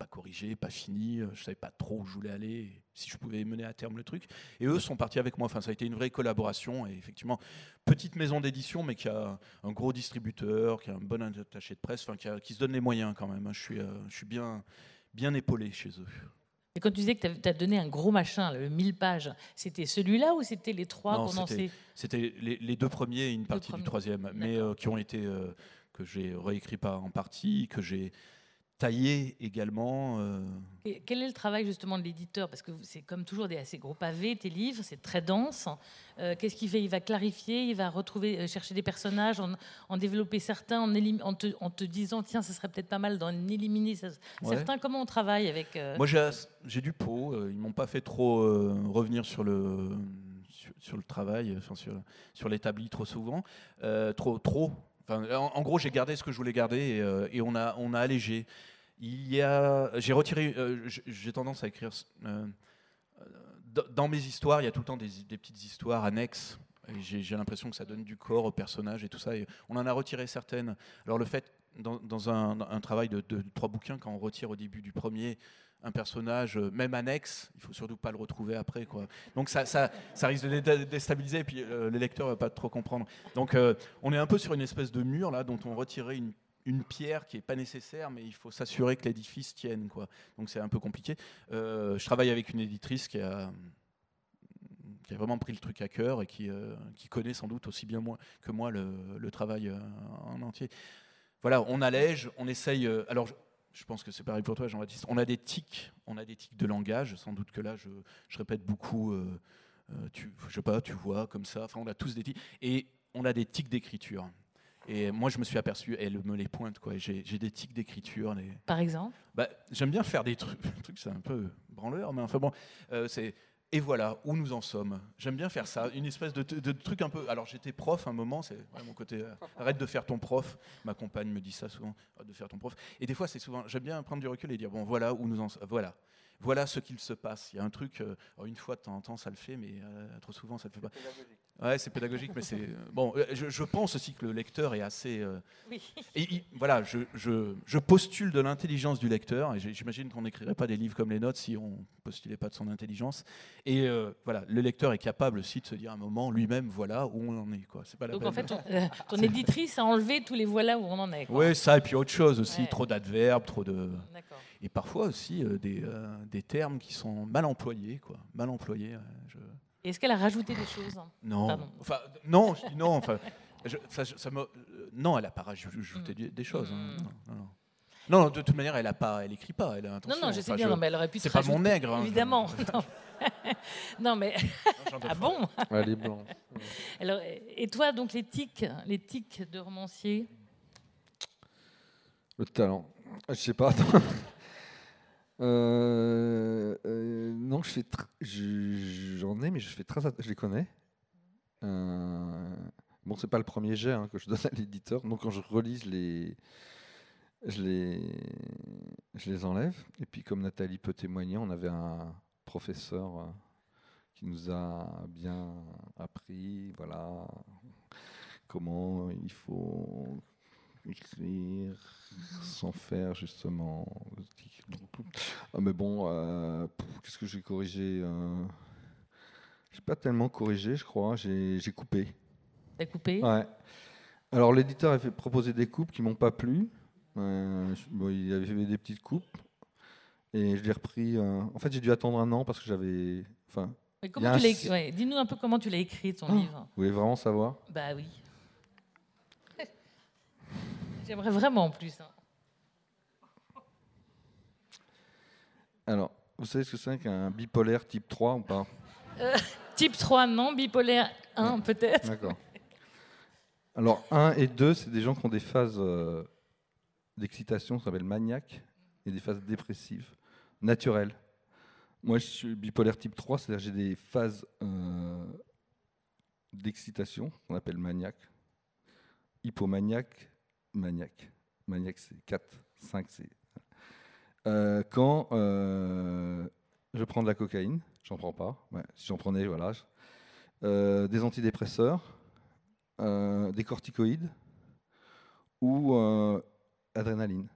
corrigé, pas fini. Je savais pas trop où je voulais aller, si je pouvais mener à terme le truc. Et eux sont partis avec moi. Enfin, ça a été une vraie collaboration. Et effectivement, petite maison d'édition, mais qui a un gros distributeur, qui a un bon attaché de presse, enfin, qui, se donne les moyens quand même. Je suis, je suis bien, bien épaulé chez eux. Et quand tu disais que tu as donné un gros machin, le 1000 pages, c'était celui-là ou c'était les trois condensés C'était les, deux premiers et une partie du troisième, mais qui ont été que j'ai réécrit pas en partie, que j'ai taillé également. Euh. quel est le travail justement de l'éditeur? Parce que c'est comme toujours des assez gros pavés, tes livres, c'est très dense. Euh, qu'est-ce qu'il fait? Il va clarifier, il va retrouver, euh, chercher des personnages, en, développer certains, en, en, te, en, te, disant tiens, ce serait peut-être pas mal d'en éliminer certains. Comment on travaille avec Moi, j'ai du pot. Ils m'ont pas fait trop revenir sur le sur, le travail, sur, sur l'établi trop souvent, trop trop en, gros, j'ai gardé ce que je voulais garder et, euh, on, a, on a allégé. Il y a, j'ai retiré, euh, j'ai tendance à écrire euh, dans mes histoires. Il y a tout le temps des, petites histoires annexes. J'ai, l'impression que ça donne du corps au personnage et tout ça. Et on en a retiré certaines. Alors le fait, dans, un, travail de, trois bouquins, quand on retire au début du premier un personnage, euh, même annexe, il faut surtout pas le retrouver après. Quoi. Donc ça, ça, ça risque de déstabiliser et puis euh, le lecteur va pas trop comprendre. Donc euh, on est un peu sur une espèce de mur là dont on retirait une, pierre qui est pas nécessaire, mais il faut s'assurer que l'édifice tienne. Quoi. Donc c'est un peu compliqué. je travaille avec une éditrice qui a, vraiment pris le truc à cœur et qui, qui connaît sans doute aussi bien que moi le, le travail en entier. Voilà, on allège, on essaye. alors, je pense que c'est pareil pour toi, Jean-Baptiste. On a des tics, on a des tics de langage. Sans doute que là, je, répète beaucoup. Euh, euh, tu, je sais pas, tu vois, comme ça. Enfin, on a tous des tics. Et on a des tics d'écriture. Et moi, je me suis aperçu, elle me les pointe, quoi. J'ai des tics d'écriture. Les... Par exemple? Bah, J'aime bien faire des trucs. [laughs] truc, c'est un peu branleur, mais enfin bon, euh, c'est et voilà où nous en sommes. J'aime bien faire ça, une espèce de, truc un peu. Alors j'étais prof un moment, c'est mon côté. Euh, arrête de faire ton prof. Ma compagne me dit ça souvent, arrête de faire ton prof. Et des fois c'est souvent. J'aime bien prendre du recul et dire bon voilà où nous en sommes. Voilà. Voilà ce qu'il se passe. Il y a un truc, euh, une fois de temps en temps ça le fait, mais euh, trop souvent ça le fait pas. Ouais, c'est pédagogique, mais c'est euh, bon. Euh, je, pense aussi que le lecteur est assez. Euh, oui. Et, voilà, je, je, postule de l'intelligence du lecteur, et j'imagine qu'on n'écrirait pas des livres comme les notes si on postulait pas de son intelligence. Et voilà, le lecteur est capable aussi de se dire à un moment lui-même, voilà où on en est. Quoi. C'est pas la Donc en fait, ton, éditrice a enlevé tous les voilà où on en est. Oui, ça et puis autre chose aussi, trop d'adverbes, trop de. Et parfois aussi des, des termes qui sont mal employés, quoi, mal employés. Je... Est-ce qu'elle a rajouté des choses Non. Enfin, non, non. Enfin, ça, non, elle n'a pas rajouté mm. des choses. Hein. Mm. Non, non, de toute manière, elle a pas, elle écrit pas. Elle a non, non, je sais bien, mais elle aurait pu. C'est pas mon nègre. Hein, évidemment. [laughs] non. mais ah bon? Elle est blanche. [laughs] Alors, et toi, donc les tics de romancier? Le talent. Je sais pas. Euh, euh, non, je fais j'en ai, mais je fais très, je les connais. Euh, bon, c'est pas le premier jet hein, que je donne à l'éditeur, donc quand je relis, je les, je les, je les enlève. Et puis, comme Nathalie peut témoigner, on avait un professeur euh, qui nous a bien appris, voilà, comment il faut écrire sans faire justement. Ah, mais bon, euh, qu'est-ce que j'ai corrigé euh, J'ai pas tellement corrigé, je crois. J'ai coupé. T'as coupé? Ouais. Alors l'éditeur avait proposé des coupes qui m'ont pas plu. Euh, il avait fait des petites coupes et je l'ai repris. en fait, j'ai dû attendre un an parce que j'avais. Enfin. Dis-nous un peu comment tu l'as écrit ton ah, livre. Vous voulez vraiment savoir? Bah oui. J'aimerais vraiment en plus. Hein. Alors, vous savez ce que c'est qu'un bipolaire type 3 ou pas? Euh, Type 3, non. Bipolaire 1, peut-être. D'accord. Alors, 1 et 2, c'est des gens qui ont des phases euh, d'excitation, ça s'appelle maniaque, et des phases dépressives, naturelles. Moi, je suis bipolaire type 3, c'est-à-dire j'ai des phases euh, d'excitation, qu'on appelle maniaque, hypomaniaque, maniaque. Maniaque, c'est 4, 5, c'est. Euh, quand euh, je prends de la cocaïne, j'en prends pas. si j'en prenais, voilà. Euh, des antidépresseurs, des corticoïdes ou adrénaline.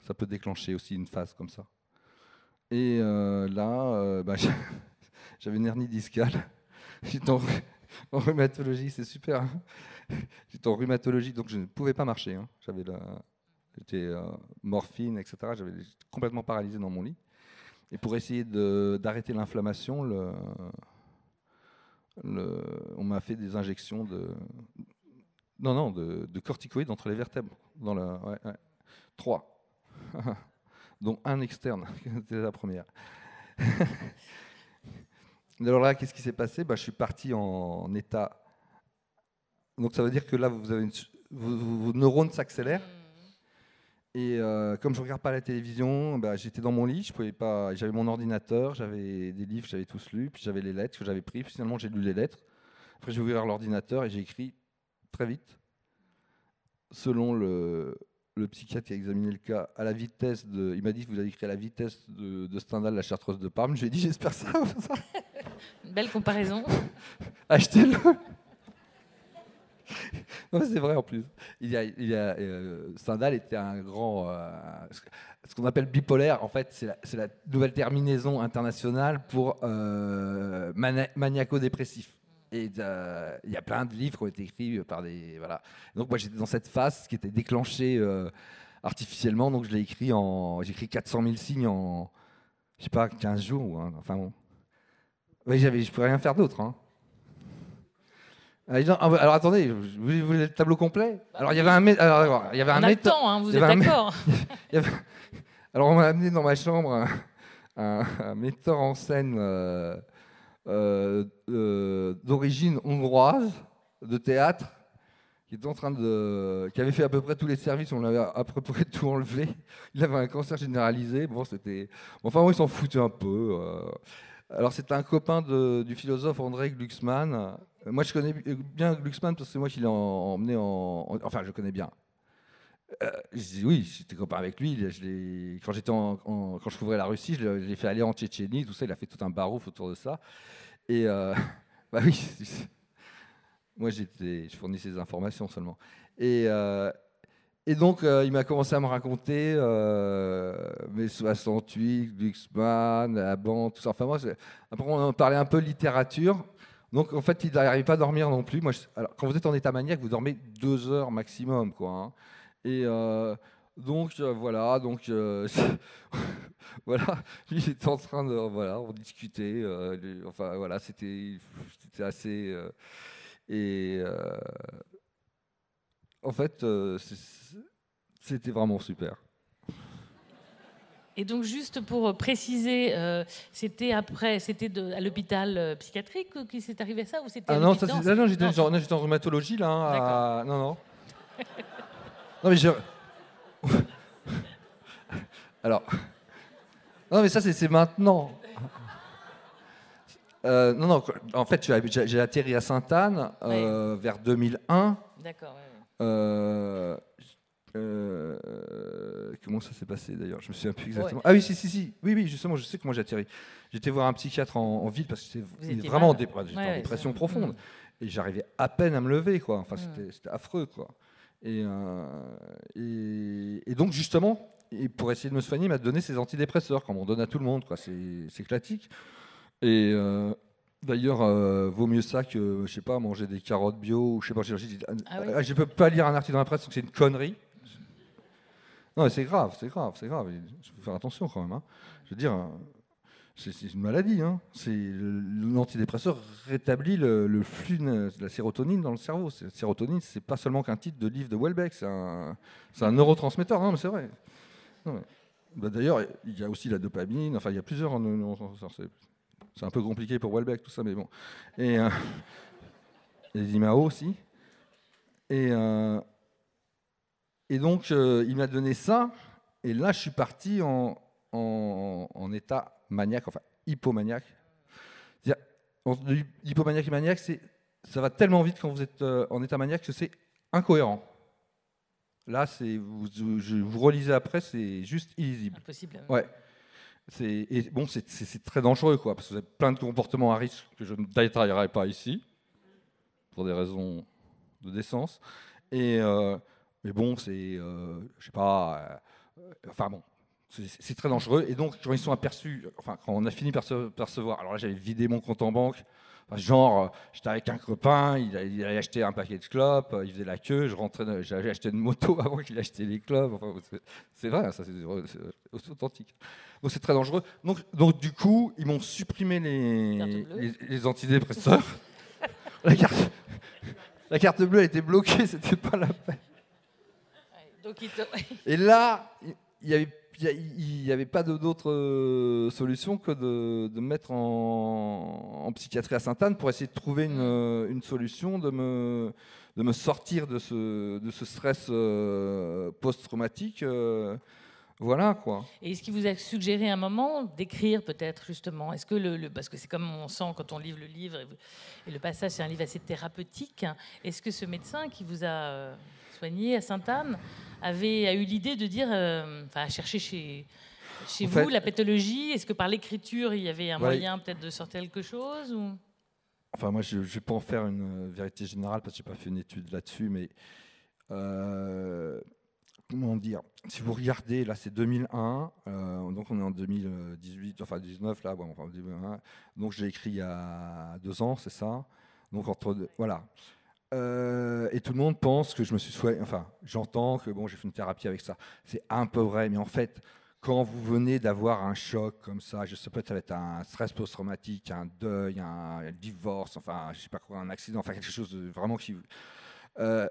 Ça peut déclencher aussi une phase comme ça. Et là, bah, [laughs] j'avais une hernie discale. [laughs] J'étais en, en rhumatologie, c'est super. J'étais en rhumatologie, donc je ne pouvais pas marcher. hein. J'avais j'étais euh, morphine, etc. J'avais complètement paralysé dans mon lit. Et pour essayer d'arrêter l'inflammation, on m'a fait des injections de, non, non, de, de corticoïdes entre les vertèbres. Dans la. Trois, [laughs] dont un externe. [laughs] C'était la première. [laughs] Alors là, qu'est-ce qui s'est passé? Bah, Je suis parti en état. Donc ça veut dire que là, vous avez une vos, neurones s'accélèrent. Et euh, comme je regarde pas la télévision, bah, j'étais dans mon lit, je pouvais pas. J'avais mon ordinateur, j'avais des livres, j'avais tous lus, puis j'avais les lettres que j'avais pris. Finalement, j'ai lu les lettres. Après, j'ai ouvert l'ordinateur et j'ai écrit très vite, selon le, le psychiatre qui a examiné le cas, à la vitesse de. Il m'a dit que vous avez écrit à la vitesse de, de Stendhal, la chartreuse de Parme. Je lui ai dit, j'espère ça. ça. Une belle comparaison. [laughs] Achetez-le. [laughs] Non, c'est vrai en plus. Il y a, il y a, euh, était un grand, euh, ce qu'on appelle bipolaire. En fait, c'est la, la nouvelle terminaison internationale pour euh, maniaco-dépressif. Et euh, il y a plein de livres qui ont été écrits par des voilà. Donc moi j'étais dans cette phase qui était déclenchée euh, artificiellement. Donc je l'ai écrit en, j'ai écrit 400 000 signes en, je sais pas, 15 jours. ou un- enfin bon. Oui, j'avais, je pouvais rien faire d'autre. hein. Ah, ah, Alors attendez, vous voulez le tableau complet? Alors il y avait un, mé- alors, il y avait un On temps, hein, vous êtes un mé- d'accord [laughs] avait- Alors on m'a amené dans ma chambre un, un- un metteur en scène euh, euh, euh, d'origine hongroise de théâtre qui était en train de, qui avait fait à peu près tous les services, on l'avait à peu près tout enlevé. Il avait un cancer généralisé. Bon, c'était, enfin, moi, il s'en foutait un peu. Euh. Alors, c'était un copain du philosophe André Glucksmann. Euh, Moi, je connais bien Glucksmann parce que c'est moi qui l'ai en- emmené en, en- enfin, je connais bien. Euh, je dis oui, j'étais copain avec lui. Je quand j'étais en, quand je couvrais la Russie, je l'ai je fait aller en Tchétchénie, tout ça. Il a fait tout un barouf autour de ça. Et euh, [laughs] bah oui, [laughs] moi je fournissais des informations seulement. Et, euh, et donc euh, il m'a commencé à me raconter euh, mes 68, Glucksmann, la bande, tout ça. Enfin moi, après on parlait un peu littérature. Donc en fait, il n'arrivait pas à dormir non plus. Moi, alors, quand vous êtes en état maniaque, vous dormez deux heures maximum, quoi. hein. Et euh, donc voilà, donc [laughs] voilà, il était en train de voilà, on discutait. enfin voilà, c'était assez et en fait euh, c'était vraiment super. Et donc, juste pour préciser, euh, c'était après, c'était à l'hôpital euh, psychiatrique que s'est arrivé ça ou c'était Ah non, ça, ah non, j'étais en rhumatologie là. hein, à- Non, non. non, mais je. [laughs] Alors. Non, mais ça, c'est maintenant. Euh, non, non, en fait, j'ai- atterri à Sainte-Anne vers 2001. D'accord. ouais, ouais. Euh, euh, comment ça s'est passé d'ailleurs? Je me souviens plus exactement. Ah oui, si, si, si. Oui, oui, justement, je sais comment j'ai atterri. J'étais voir un psychiatre en, en ville parce que j'étais vraiment en, dé- Ouais, dépression profonde. Mm. Et j'arrivais à peine à me lever, quoi. Enfin, Mm. c'était- affreux, quoi. Et, euh, et, et donc, justement, et pour essayer de me soigner, il m'a donné ses antidépresseurs, comme on donne à tout le monde, quoi. C'est classique. Et d'ailleurs, euh, vaut mieux ça que, je sais pas, manger des carottes bio, ou je sais pas. Ah oui. ah, je peux pas lire un article dans la presse, donc c'est une connerie. Non, c'est grave, c'est grave, c'est grave. Il faut faire attention quand même. hein. Je veux dire, euh, c'est une maladie. Hein. L'antidépresseur rétablit le, le flux de la sérotonine dans le cerveau. La sérotonine, c'est pas seulement qu'un titre de livre de Welbeck, c'est un, un neurotransmetteur. Non, mais c'est vrai. Bah, D'ailleurs, il y a aussi la dopamine. Enfin, il y a plusieurs neurotransmetteurs. C'est un peu compliqué pour Welbeck tout ça, mais bon. Et euh, les IMAO aussi. Et euh, et donc, euh, il m'a donné ça. Et là, je suis parti en, en, en état maniaque, enfin hypomaniaque. Hypomaniaque et maniaque, c'est, ça va tellement vite quand vous êtes euh, en état maniaque que c'est incohérent. Là, c'est, vous, je, vous relisez après, c'est juste illisible. Impossible. Ouais. Et bon, c'est, très dangereux, quoi, parce que vous avez plein de comportements à risque que je ne détaillerai pas ici, pour des raisons de décence. Et, euh, mais bon, c'est, euh, je sais pas, euh, enfin bon, C'est très dangereux. Et donc, quand ils sont aperçus, enfin, quand on a fini par percevoir, alors là, j'avais vidé mon compte en banque. Genre, j'étais avec un copain, il, allait acheter un paquet de clopes, il faisait la queue, je rentrais, j'avais acheté une moto [laughs] avant qu'il acheté les clopes. Enfin, c'est vrai, ça, c'est authentique. Donc, c'est très dangereux. Donc, donc, du coup, ils m'ont supprimé les, les, antidépresseurs. [laughs] la, carte, la carte bleue a été bloquée, [laughs] c'était pas la peine. Et là, il y avait n'y avait pas d'autre euh, solution que de, me mettre en, psychiatrie à Sainte-Anne pour essayer de trouver une, euh, solution, de me, sortir de ce, stress euh, post-traumatique. voilà quoi. Et est-ce qu'il vous a suggéré un moment d'écrire peut-être justement? Est-ce que le, parce que c'est comme on sent quand on livre le livre et, le passage c'est un livre assez thérapeutique. Est-ce que ce médecin qui vous a soigné à Sainte-Anne avait a eu l'idée de dire, euh, enfin, chercher chez, chez vous la pathologie Est-ce que par l'écriture, il y avait un moyen peut-être de sortir quelque chose ou... Enfin, moi, je ne vais pas en faire une euh, vérité générale parce que je n'ai pas fait une étude là-dessus, mais euh, comment dire? Si vous regardez, là, c'est 2001, donc on est en 2018, enfin 19 là, bon, enfin 2001. Donc j'ai écrit il y a deux ans, c'est ça? Donc entre voilà. Euh, et tout le monde pense que je me suis soigné. Enfin, j'entends que bon, j'ai fait une thérapie avec ça. C'est un peu vrai, mais en fait, quand vous venez d'avoir un choc comme ça, je sais pas, ça va être un stress post-traumatique, un deuil, un, divorce, enfin, je sais pas quoi, un accident, enfin quelque chose de vraiment qui. Euh,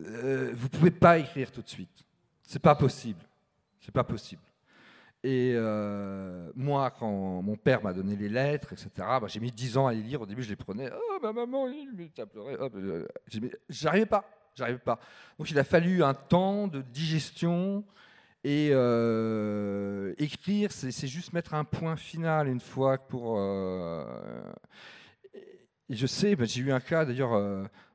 euh, vous pouvez pas écrire tout de suite. C'est pas possible. C'est pas possible. Et euh, moi, quand mon père m'a donné les lettres, etc., bah, j'ai mis 10 ans à les lire. Au début, je les prenais. Oh, ma maman, il a pleuré. Euh, j'arrivais pas. J'arrivais pas. Donc, il a fallu un temps de digestion. Et euh, écrire, c'est juste mettre un point final une fois pour. et je sais, bah, j'ai eu un cas d'ailleurs.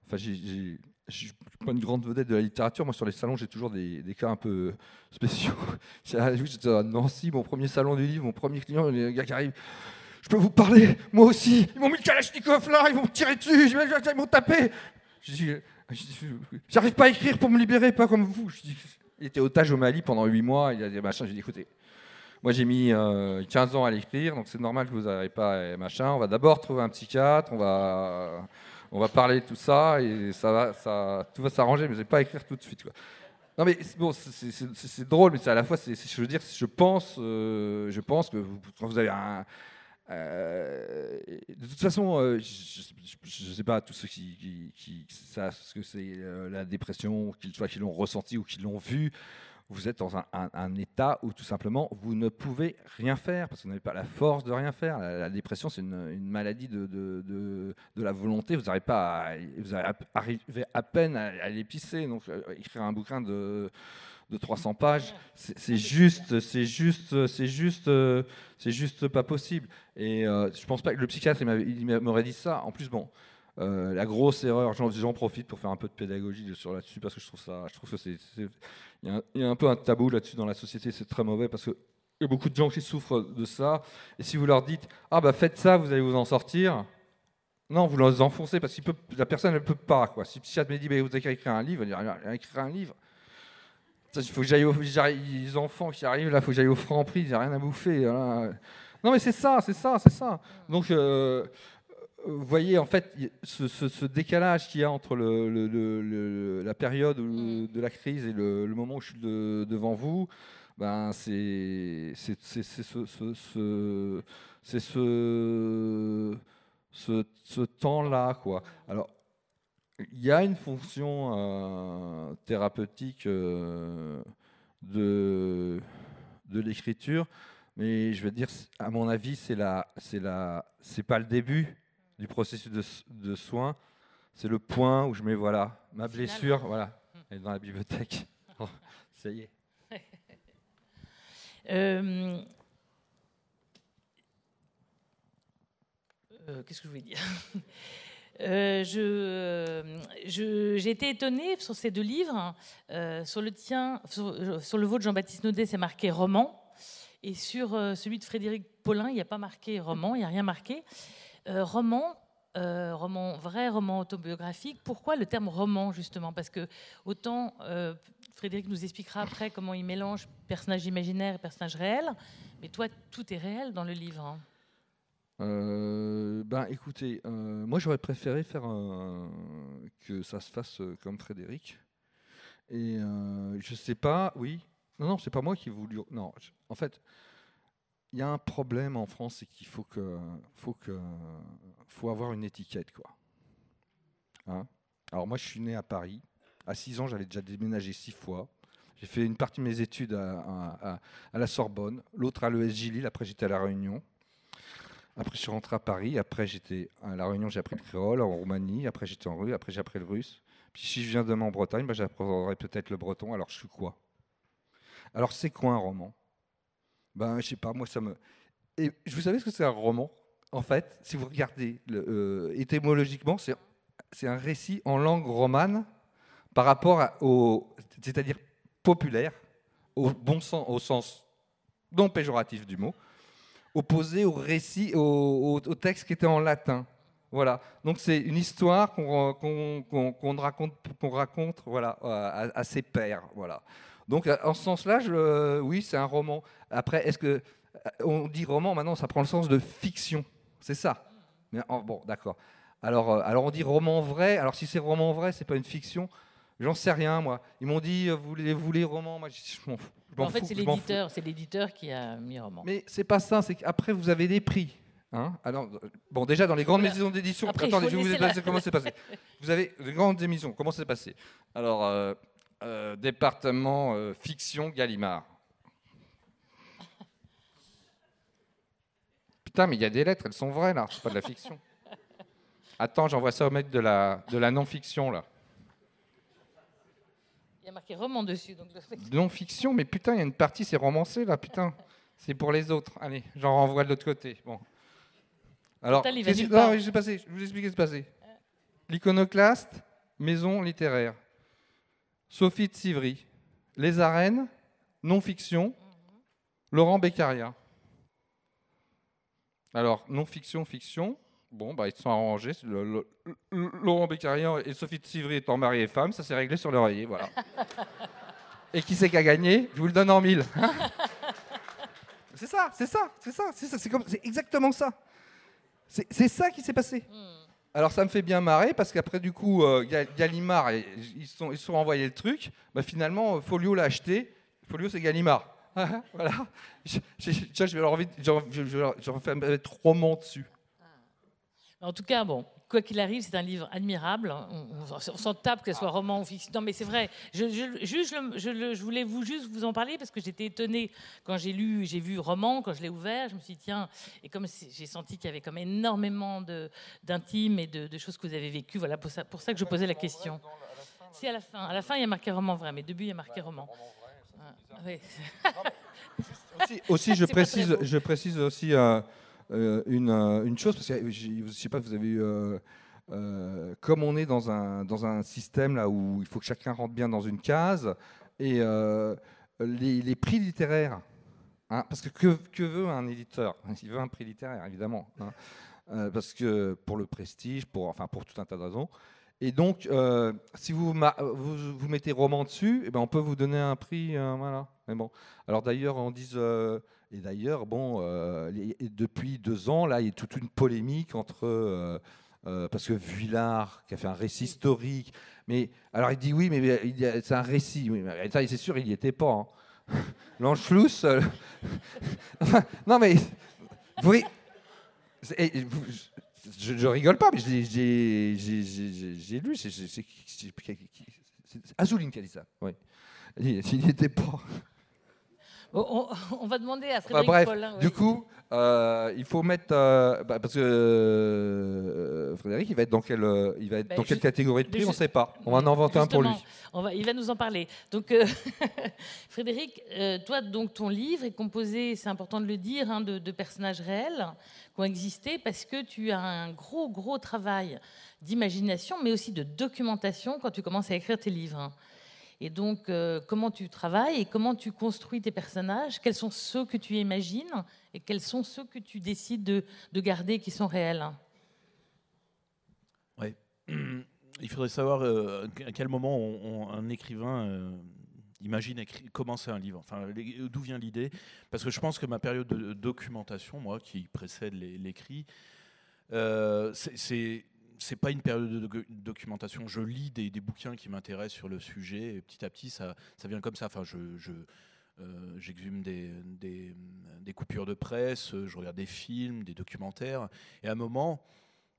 enfin, j'ai je suis pas une grande vedette de la littérature. Moi, sur les salons, j'ai toujours des, cas un peu spéciaux. [laughs] J'étais à Nancy, mon premier salon du livre, mon premier client, les gars qui arrivent. Je peux vous parler, moi aussi. Ils m'ont mis le Kalachnikov là, ils m'ont tiré dessus, ils m'ont tapé. J'arrive pas à écrire pour me libérer, pas comme vous. il était otage au Mali pendant 8 mois. Il a dit machin. J'ai dit écoutez, moi j'ai mis 15 euh, ans à l'écrire, donc c'est normal que vous n'arrivez pas machin. On va d'abord trouver un psychiatre, on va on va parler de tout ça et ça va, ça, tout va s'arranger, mais je vais pas écrire tout de suite. Non mais bon, c'est drôle, mais à la fois, je veux dire, je pense, euh, je pense que vous, vous avez un, euh, de toute façon, euh, je ne sais pas tous ceux qui, qui, savent ce que c'est la dépression, qu'ils soit qu'ils l'ont ressenti ou qu'ils l'ont vu vous êtes dans un, état où tout simplement vous ne pouvez rien faire parce que vous n'avez pas la force de rien faire. La, dépression, c'est une, maladie de, de, la volonté. Vous n'arrivez pas, à, vous arrivez à peine à, l'épicer. Donc, euh, écrire un bouquin de de 300 pages, c'est juste, c'est juste, c'est juste, c'est juste pas possible. Et euh, je pense pas que le psychiatre m'aurait dit ça. En plus, bon, euh, la grosse erreur, j'en profite pour faire un peu de pédagogie sur là-dessus parce que je trouve ça, je trouve que c'est, il y, a un peu un tabou là-dessus dans la société, c'est très mauvais parce que y a beaucoup de gens qui souffrent de ça. Et si vous leur dites ah bah faites ça, vous allez vous en sortir, non, vous les enfoncez parce que la personne ne peut pas. Si le psychiatre me dit bah, vous avez qu'à écrire un livre, il va écrire un livre. Il faut que j'aille aux enfants qui arrivent là, il faut que j'aille au franc prix, il n'y a rien à bouffer. Non mais c'est ça, c'est ça, c'est ça. Donc euh, vous voyez en fait ce, décalage qu'il y a entre la période mm. de la crise et le, moment où je suis devant vous, ben c'est ce, ce, temps-là. quoi. Alors, il y a une fonction euh, thérapeutique euh, de, de l'écriture, mais je veux dire, à mon avis, c'est c'est pas le début du processus de, de soins, c'est le point où je mets voilà ma blessure, voilà, hmm. elle est dans la bibliothèque. [laughs] Oh, ça y est. [laughs] Euh, euh, qu'est-ce que je voulais dire? [laughs] Euh, j'ai été étonnée sur ces deux livres. sur le tien, sur, sur le vôtre, Jean-Baptiste Naudet, c'est marqué roman. Et sur celui de Frédéric Paulin, il n'y a pas marqué roman, il n'y a rien marqué. Euh, roman, euh, roman, vrai roman autobiographique. Pourquoi le terme roman, justement? Parce que autant, euh, Frédéric nous expliquera après comment il mélange personnage imaginaire et personnage réel. Mais toi, tout est réel dans le livre. hein. Ben écoutez, moi j'aurais préféré faire que ça se fasse comme Frédéric. Et je sais pas, oui. Non, non, c'est pas moi qui voulu. Non, en fait, il y a un problème en France, c'est qu'il faut que, faut avoir une étiquette, quoi. Hein? Alors moi, je suis né à Paris. À 6 ans, j'avais déjà déménagé six fois. J'ai fait une partie de mes études à la Sorbonne, l'autre à l'ESJ Lille. Après, j'étais à la Réunion. Après, je suis rentré à Paris. Après, j'étais à La Réunion, j'ai appris le créole. En Roumanie, après, j'étais en rue. Après, j'ai appris le russe. Puis, si je viens demain en Bretagne, bah, j'apprendrai peut-être le breton. Alors, je suis quoi? Alors, c'est quoi un roman? Ben, je sais pas, moi, ça me. Et vous savez ce que c'est un roman En fait, si vous regardez le, euh, étymologiquement, c'est c'est un récit en langue romane par rapport au. C'est-à-dire populaire, au bon sens, au sens non péjoratif du mot opposé au récit, au, au- texte qui était en latin. Voilà. Donc c'est une histoire qu'on qu'on- qu'on- qu'on raconte, voilà, à, ses pairs. Voilà. Donc en ce sens-là, je- oui, c'est un roman. Après, est-ce que on dit roman maintenant, ça prend le sens de fiction, c'est ça. Mais bon, d'accord. Alors, euh, alors on dit roman vrai. Alors si c'est roman vrai, c'est pas une fiction. J'en sais rien, moi. Ils m'ont dit, euh, vous voulez, vous voulez roman Moi, je, m'en fous. En fait, c'est l'éditeur, c'est l'éditeur qui a mis roman. Mais c'est pas ça, c'est qu'après vous avez des prix. Hein Alors, euh, bon, déjà dans les grandes maisons d'édition, attendez, je vais vous la- comment c'est passé. [laughs] Vous avez les grandes émissions, comment c'est passé? Alors, euh, euh, département euh, fiction Gallimard. Putain, mais il y a des lettres, elles sont vraies là, c'est pas de la fiction. Attends, j'envoie ça au mec de la, de la non-fiction là. Il y a marqué roman dessus. Donc le- Non-fiction, mais putain, il y a une partie, c'est romancé là, putain. C'est pour les autres. Allez, j'en renvoie de l'autre côté. Bon. Alors, Total, il va non, je passer, je vous expliquer ce qui s'est passé. L'iconoclaste, maison littéraire. Sophie de Sivry. Les arènes, non-fiction. Laurent Beccaria. Alors, non-fiction, fiction. Bon, bah, ils se sont arrangés. Le- le- le- Laurent Beccaria et Sophie de Sivry étant mari et femme, ça s'est réglé sur l'oreiller, voilà. [laughs] Et qui c'est qui a gagné? Je vous le donne en mille. c'est ça, c'est ça, c'est ça, c'est ça, c'est comme- c'est exactement ça. C'est c'est ça qui s'est passé. Alors ça me fait bien marrer parce qu'après du coup euh, Ga- Gallimard ils sont ils sont envoyés le truc. Bah, finalement euh, Folio l'a acheté. Folio c'est Gallimard. [laughs] voilà. Je, je, je- je envie, j'en- je, je, roman dessus. En tout cas, bon, quoi qu'il arrive, c'est un livre admirable. On, on- on s'en tape, que ce soit roman ou fiction. Non, mais c'est vrai. Je, je- juste, je, voulais vous juste vous en parler parce que j'étais étonnée quand j'ai lu, j'ai vu roman, quand je l'ai ouvert, je me suis dit tiens, et comme c'est- j'ai senti qu'il y avait comme énormément d'intimes et de, de choses que vous avez vécues. Voilà pour ça, pour ça que je posais la question. Si à la fin, à la fin il y a marqué roman vrai, mais au début il y a marqué roman. Ah, oui. [laughs] Aussi, aussi, je C'est précise, je précise aussi euh, une, euh, une chose parce que j'ai- je sais pas, vous avez eu, euh, euh, comme on est dans un dans un système là où il faut que chacun rentre bien dans une case et euh, les, prix littéraires, hein, parce que, que veut un éditeur? Il veut un prix littéraire évidemment, hein, euh, parce que pour le prestige, pour enfin pour tout un tas de raisons. Et donc, euh, si vous, vous, mettez roman dessus, eh ben, on peut vous donner un prix. euh, voilà. Mais bon. Alors d'ailleurs, on dit. Et d'ailleurs, bon, euh, depuis deux ans, là, il y a toute une polémique entre. euh, euh, parce que Vuillard, qui a fait un récit historique, mais alors il dit oui, mais c'est un récit. Oui, mais ça, c'est sûr, il n'y était pas. hein. [laughs] L'Anschluss. euh, [laughs] non, mais. Et vous- je, je rigole pas, mais j'ai- lu. c'est- c'est- c'est- c'est- c'est Azoulin qui a dit ça. Oui. Il n'y était pas. On, [laughs] on va demander à Frédéric bref, Paulin. du coup, euh, il faut mettre. euh, bah, parce que euh, Frédéric, il va être dans quelle, il va être Ben, dans quelle catégorie de prix On ne sait pas. On va en inventer un pour lui. Justement, On va, il va nous en parler. Donc, [laughs] Frédéric, toi, donc, ton livre est composé, c'est important de le dire, hein, de, de personnages réels qui ont existé parce que tu as un gros, gros travail d'imagination, mais aussi de documentation quand tu commences à écrire tes livres. Et donc, euh, comment tu travailles et comment tu construis tes personnages? Quels sont ceux que tu imagines et quels sont ceux que tu décides de, de garder qui sont réels? [clears throat] Il faudrait savoir euh, à quel moment un écrivain euh, imagine commencer un livre. Enfin, d'où vient l'idée? Parce que je pense que ma période de documentation, moi, qui précède l'écrit, c'est c'est pas une période de documentation. Je lis des, bouquins qui m'intéressent sur le sujet et petit à petit, ça, ça vient comme ça. Enfin, je, euh, j'exhume des, des, des, coupures de presse, je regarde des films, des documentaires, et à un moment,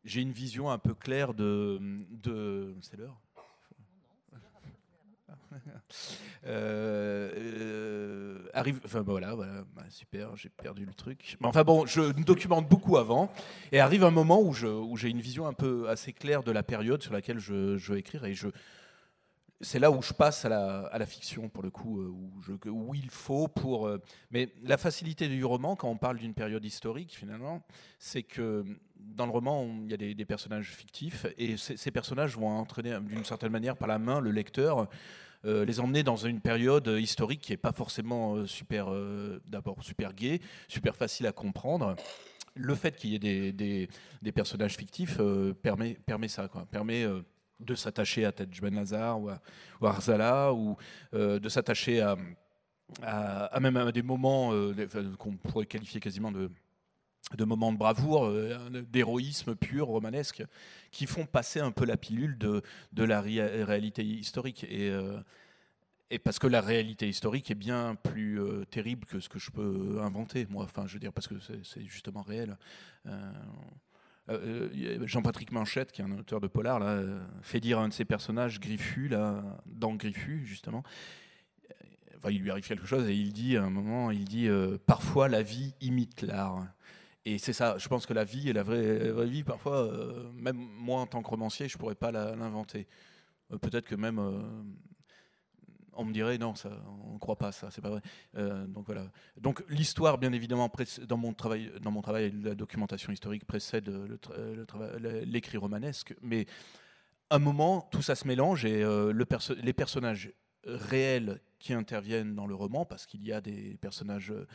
j'ai une vision un peu claire de. de c'est l'heure? Euh, euh, arrive, enfin voilà, voilà bah, super, j'ai perdu le truc. Mais enfin bon, je documente beaucoup avant, et arrive un moment où, je, où j'ai une vision un peu assez claire de la période sur laquelle je, je vais écrire, et je, c'est là où je passe à la, à la, fiction pour le coup, euh, où, où il faut pour. mais la facilité du roman, quand on parle d'une période historique, finalement, c'est que dans le roman, il y a des, personnages fictifs, et ces personnages vont entraîner d'une certaine manière par la main le lecteur euh, les emmener dans une période historique qui n'est pas forcément euh, super, euh, d'abord super gay, super facile à comprendre. Le fait qu'il y ait des, personnages fictifs permet, ça, permet de s'attacher à Tej Ben Lazar ou à, Arzala, ou de s'attacher à, même des moments qu'on pourrait qualifier quasiment de, de moments de bravoure, euh, d'héroïsme pur, romanesque, qui font passer un peu la pilule de, la réalité historique. Et, euh, et, parce que la réalité historique est bien plus euh, terrible que ce que je peux inventer, moi. Enfin, je veux dire, parce que c'est justement réel. Jean-Patrick Manchette, qui est un auteur de polar, là, fait dire à un de ses personnages, Griffu, là, dans Griffu, justement, il lui arrive quelque chose et il dit à un moment, il dit parfois la vie imite l'art. Et c'est ça, je pense que la vie et la vraie, vie, parfois, euh, même moi en tant que romancier, je ne pourrais pas l'inventer. Euh, peut-être que même euh, on me dirait non, ça, on ne croit pas ça, c'est pas vrai. donc voilà. Donc l'histoire, bien évidemment, dans mon travail, dans mon travail, la documentation historique précède l'écrit romanesque, mais à un moment, tout ça se mélange et le les personnages réels qui interviennent dans le roman, parce qu'il y a des personnages euh,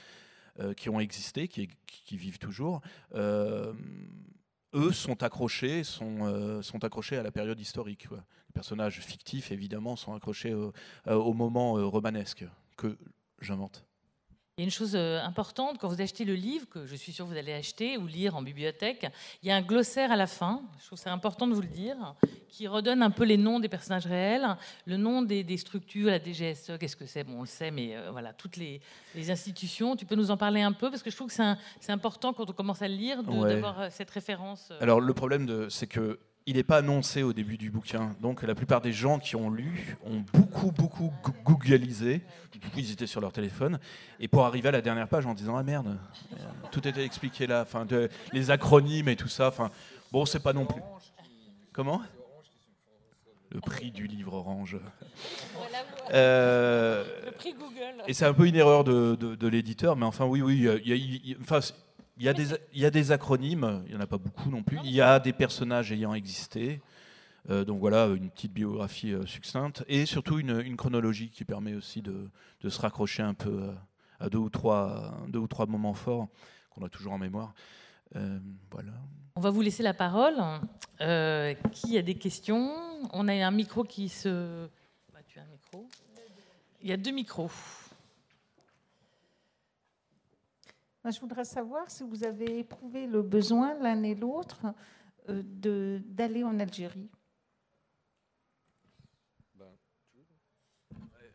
qui ont existé, qui, vivent toujours, euh, eux sont accrochés, euh, sont accrochés à la période historique. Les personnages fictifs, évidemment, sont accrochés au, au moment romanesque que j'invente. Il y a une chose euh, importante, quand vous achetez le livre, que je suis sûre que vous allez acheter ou lire en bibliothèque, il y a un glossaire à la fin, je trouve c'est important de vous le dire, qui redonne un peu les noms des personnages réels, le nom des, structures, la DGSE, qu'est-ce que c'est? Bon, on le sait, mais euh, voilà, toutes les, institutions. Tu peux nous en parler un peu? Parce que je trouve que c'est important quand on commence à le lire d'avoir euh, cette référence. Alors le problème, c'est que il n'est pas annoncé au début du bouquin. Donc la plupart des gens qui ont lu ont beaucoup, beaucoup googlisé. Ils étaient sur leur téléphone. Et pour arriver à la dernière page en disant Ah merde, euh, tout était expliqué là. Enfin, de, les acronymes et tout ça. Enfin, bon, c'est pas non plus. Comment? Le prix du livre orange. Euh, le prix Google. Et c'est un peu une erreur de, l'éditeur, mais enfin oui, oui, il y a, enfin, il y, a des, il y a des acronymes, il n'y en a pas beaucoup non plus. Il y a des personnages ayant existé. Euh, donc voilà, une petite biographie euh, succincte. Et surtout une, une, chronologie qui permet aussi de, de se raccrocher un peu euh, à deux ou trois, deux ou trois moments forts qu'on a toujours en mémoire. voilà. On va vous laisser la parole. qui a des questions? On a un micro qui se. Bah, tu as un micro. Il y a deux micros. Je voudrais savoir si vous avez éprouvé le besoin, l'un et l'autre, euh, d'aller en Algérie.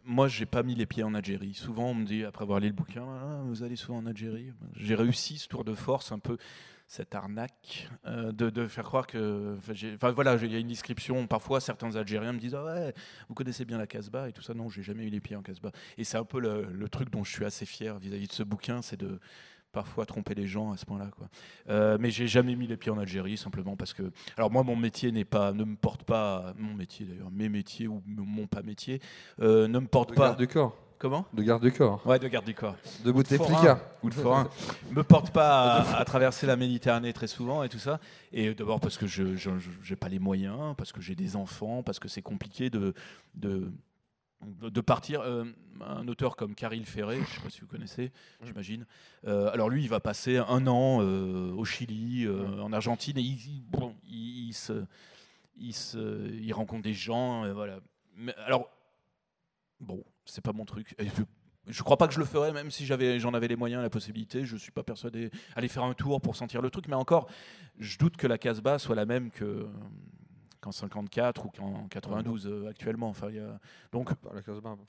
Moi, j'ai pas mis les pieds en Algérie. Souvent, on me dit, après avoir lu le bouquin, ah, vous allez souvent en Algérie. J'ai réussi ce tour de force, un peu cette arnaque, euh, de, faire croire que. Enfin, voilà, il y a une description. Parfois, certains Algériens me disent ah ouais, vous connaissez bien la Casbah et tout ça. Non, j'ai jamais eu les pieds en Casbah. Et c'est un peu le, truc dont je suis assez fier vis à -vis de ce bouquin, c'est de parfois tromper les gens à ce point-là. Quoi. Euh, mais j'ai jamais mis les pieds en Algérie, simplement parce que. Alors moi, mon métier n'est pas, ne me porte pas. Mon métier d'ailleurs, mes métiers ou mon pas métier, euh, ne me porte de pas. Garde du corps. Comment? De garde du corps. Ouais, de garde du corps. De Bouteflika. Ou de forain. me porte pas à, traverser la Méditerranée très souvent et tout ça. Et d'abord parce que je n'ai pas les moyens, parce que j'ai des enfants, parce que c'est compliqué de, de de partir. Euh, un auteur comme Caril Ferré, je ne sais pas si vous connaissez, j'imagine. Euh, alors lui, il va passer un an euh, au Chili, en Argentine, et il, bon, il, se, il, se, il rencontre des gens. voilà. Mais, alors, bon, c'est pas mon truc. Et je, je crois pas que je le ferais, même si j'avais, j'en avais les moyens, la possibilité. Je suis pas persuadé aller faire un tour pour sentir le truc. Mais encore, je doute que la Casbah soit la même que qu'en 54 ou qu'en 92 euh, actuellement. Enfin, il y a... donc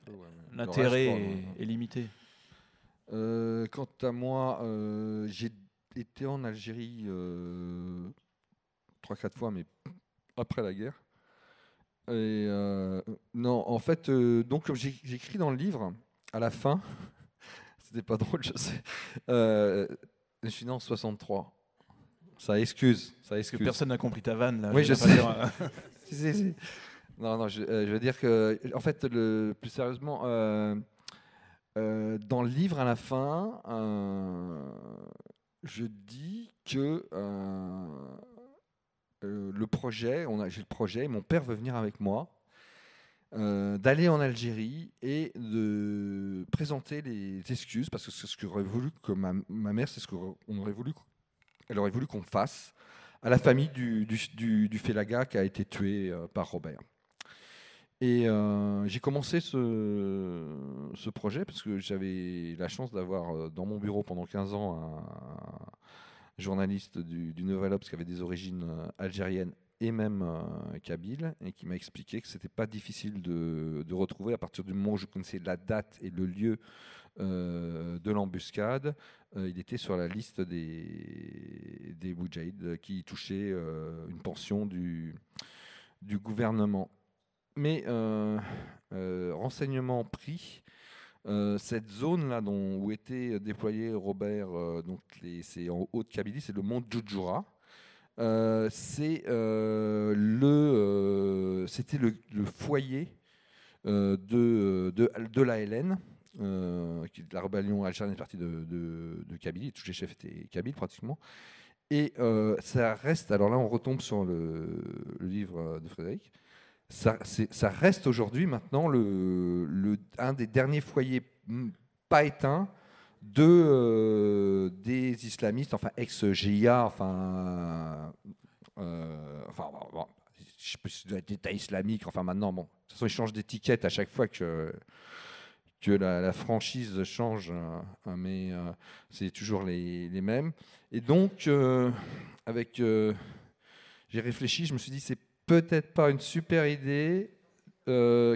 ouais, l'intérêt est, limité. Euh, quant à moi, euh, j'ai été en Algérie 3-4 fois, mais après la guerre. Et non, en fait, donc j'écris dans le livre, à la fin, [laughs] c'était pas drôle, je sais. je suis né en 63. Ça excuse, ça Parce que excuse. personne n'a compris ta vanne là. Oui, je sais. dire, [laughs] Si, si, si. Non, non, je, euh, je veux dire que, en fait, le, plus sérieusement, euh, euh, dans le livre à la fin, je dis que le projet, j'ai le projet, mon père veut venir avec moi, euh, d'aller en Algérie et de présenter les excuses, parce que c'est ce qu'aurait voulu que ma, ma mère, c'est ce qu'on aurait voulu, elle aurait voulu qu'on fasse à la famille du, du, Félaga qui a été tué euh, par Robert. Et euh, j'ai commencé ce, projet parce que j'avais la chance d'avoir euh, dans mon bureau pendant 15 ans un journaliste du, Nouvel Obs qui avait des origines algériennes et même euh, kabyle et qui m'a expliqué que c'était pas difficile de, de retrouver à partir du moment où je connaissais la date et le lieu de l'embuscade. euh, il était sur la liste des, des qui touchaient euh, une pension du, du gouvernement. Mais euh, euh, renseignement pris, euh, cette zone-là où était déployé Robert, euh, donc c'est en Haute-Kabylie, c'est le mont Djoudjoura. Euh, euh, euh, c'était le, foyer euh, de, de, de l'ALN, euh, qui la rébellion algérienne est partie de, Kabylie, tous les chefs étaient kabyles pratiquement. Et euh, ça reste, alors là on retombe sur le, livre de Frédéric, ça, ça reste aujourd'hui maintenant un des derniers foyers mm, pas éteints de, euh, des islamistes, enfin ex-GIA, enfin, euh, enfin bon, je sais pas si c'est d'État islamique, enfin maintenant, bon, de toute façon ils changent d'étiquette à chaque fois que, que la, franchise change, hein, mais euh, c'est toujours les, mêmes. Et donc, euh, avec, euh, j'ai réfléchi, je me suis dit, c'est peut-être pas une super idée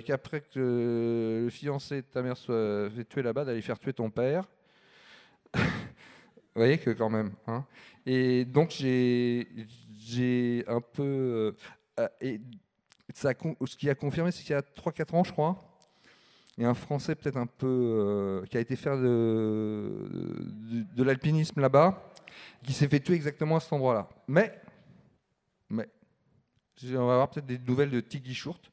qu'après que le fiancé de ta mère soit fait tuer là-bas, d'aller faire tuer ton père. Vous voyez que quand même. hein. et donc j'ai un peu... et ce qui a confirmé, c'est qu'il y a 3-4 ans, je crois, a un Français peut-être un peu... euh, qui a été faire de, l'alpinisme là-bas, qui s'est fait tuer exactement à cet endroit-là. Mais, mais, on va avoir peut-être des nouvelles de Tiggy Shurt.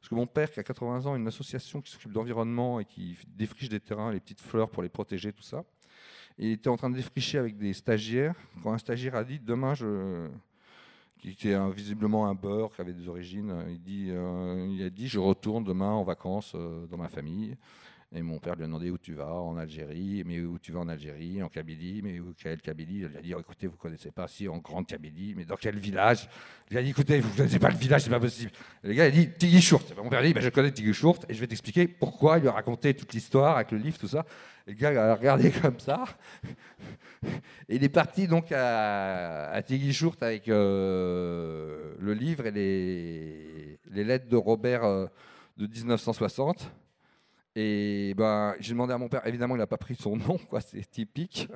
Parce que mon père, qui a 80 ans, a une association qui s'occupe d'environnement et qui défriche des terrains, les petites fleurs pour les protéger, tout ça. Et il était en train de défricher avec des stagiaires. Quand un stagiaire a dit Demain, je. Qui était visiblement un beurre, qui avait des origines, euh, il, dit, euh, a dit Je retourne demain en vacances euh, dans ma famille. Et mon père lui a demandé où tu vas en Algérie, mais où tu vas en Algérie, en Kabylie, mais où quel Kabylie? Il a dit écoutez, vous connaissez pas, si en grande Kabylie, mais dans quel village? Il a dit écoutez, vous connaissez pas le village, c'est pas possible. Le gars a dit Tiggy Shurt. Mon père a dit ben, je connais Tiggy Shurt et je vais t'expliquer pourquoi. Il lui a raconté toute l'histoire avec le livre, tout ça. Le gars a regardé [laughs] comme ça. Et il est parti donc à, à Tiggy Shurt avec euh, le livre et les, les lettres de Robert euh, de 1960. Et ben, j'ai demandé à mon père, évidemment, il n'a pas pris son [laughs] nom, quoi, c'est typique.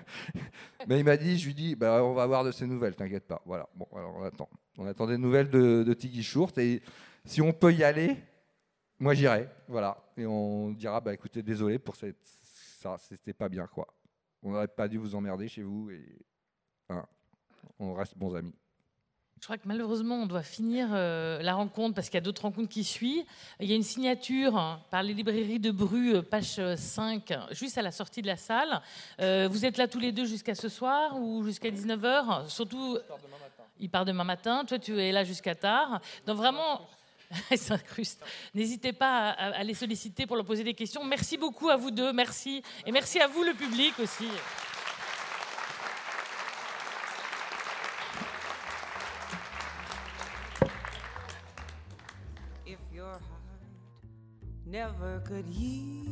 [laughs] Mais il m'a dit, je lui dis, ben, on va avoir de ses nouvelles, t'inquiète pas. Voilà, bon, alors on attend. On attend des nouvelles de, de Tiggy Shurt. Et si on peut y aller, moi j'irai. Voilà. Et on dira, bah écoutez, désolé pour cette, ça, c'était pas bien, quoi. On n'aurait pas dû vous emmerder chez vous et hein, on reste bons amis. Je crois que malheureusement, on doit finir euh, la rencontre parce qu'il y a d'autres rencontres qui suivent. Il y a une signature hein, par les librairies de Bru, euh, page euh, 5, juste à la sortie de la salle. Euh, vous êtes là tous les deux jusqu'à ce soir ou jusqu'à 19h Surtout, il part demain matin. Toi, tu es là jusqu'à tard. Donc vraiment... S'incruste. [laughs] N'hésitez pas à, à les solliciter pour leur poser des questions. Merci beaucoup à vous deux, merci. Et merci à vous, le public aussi. Never could you.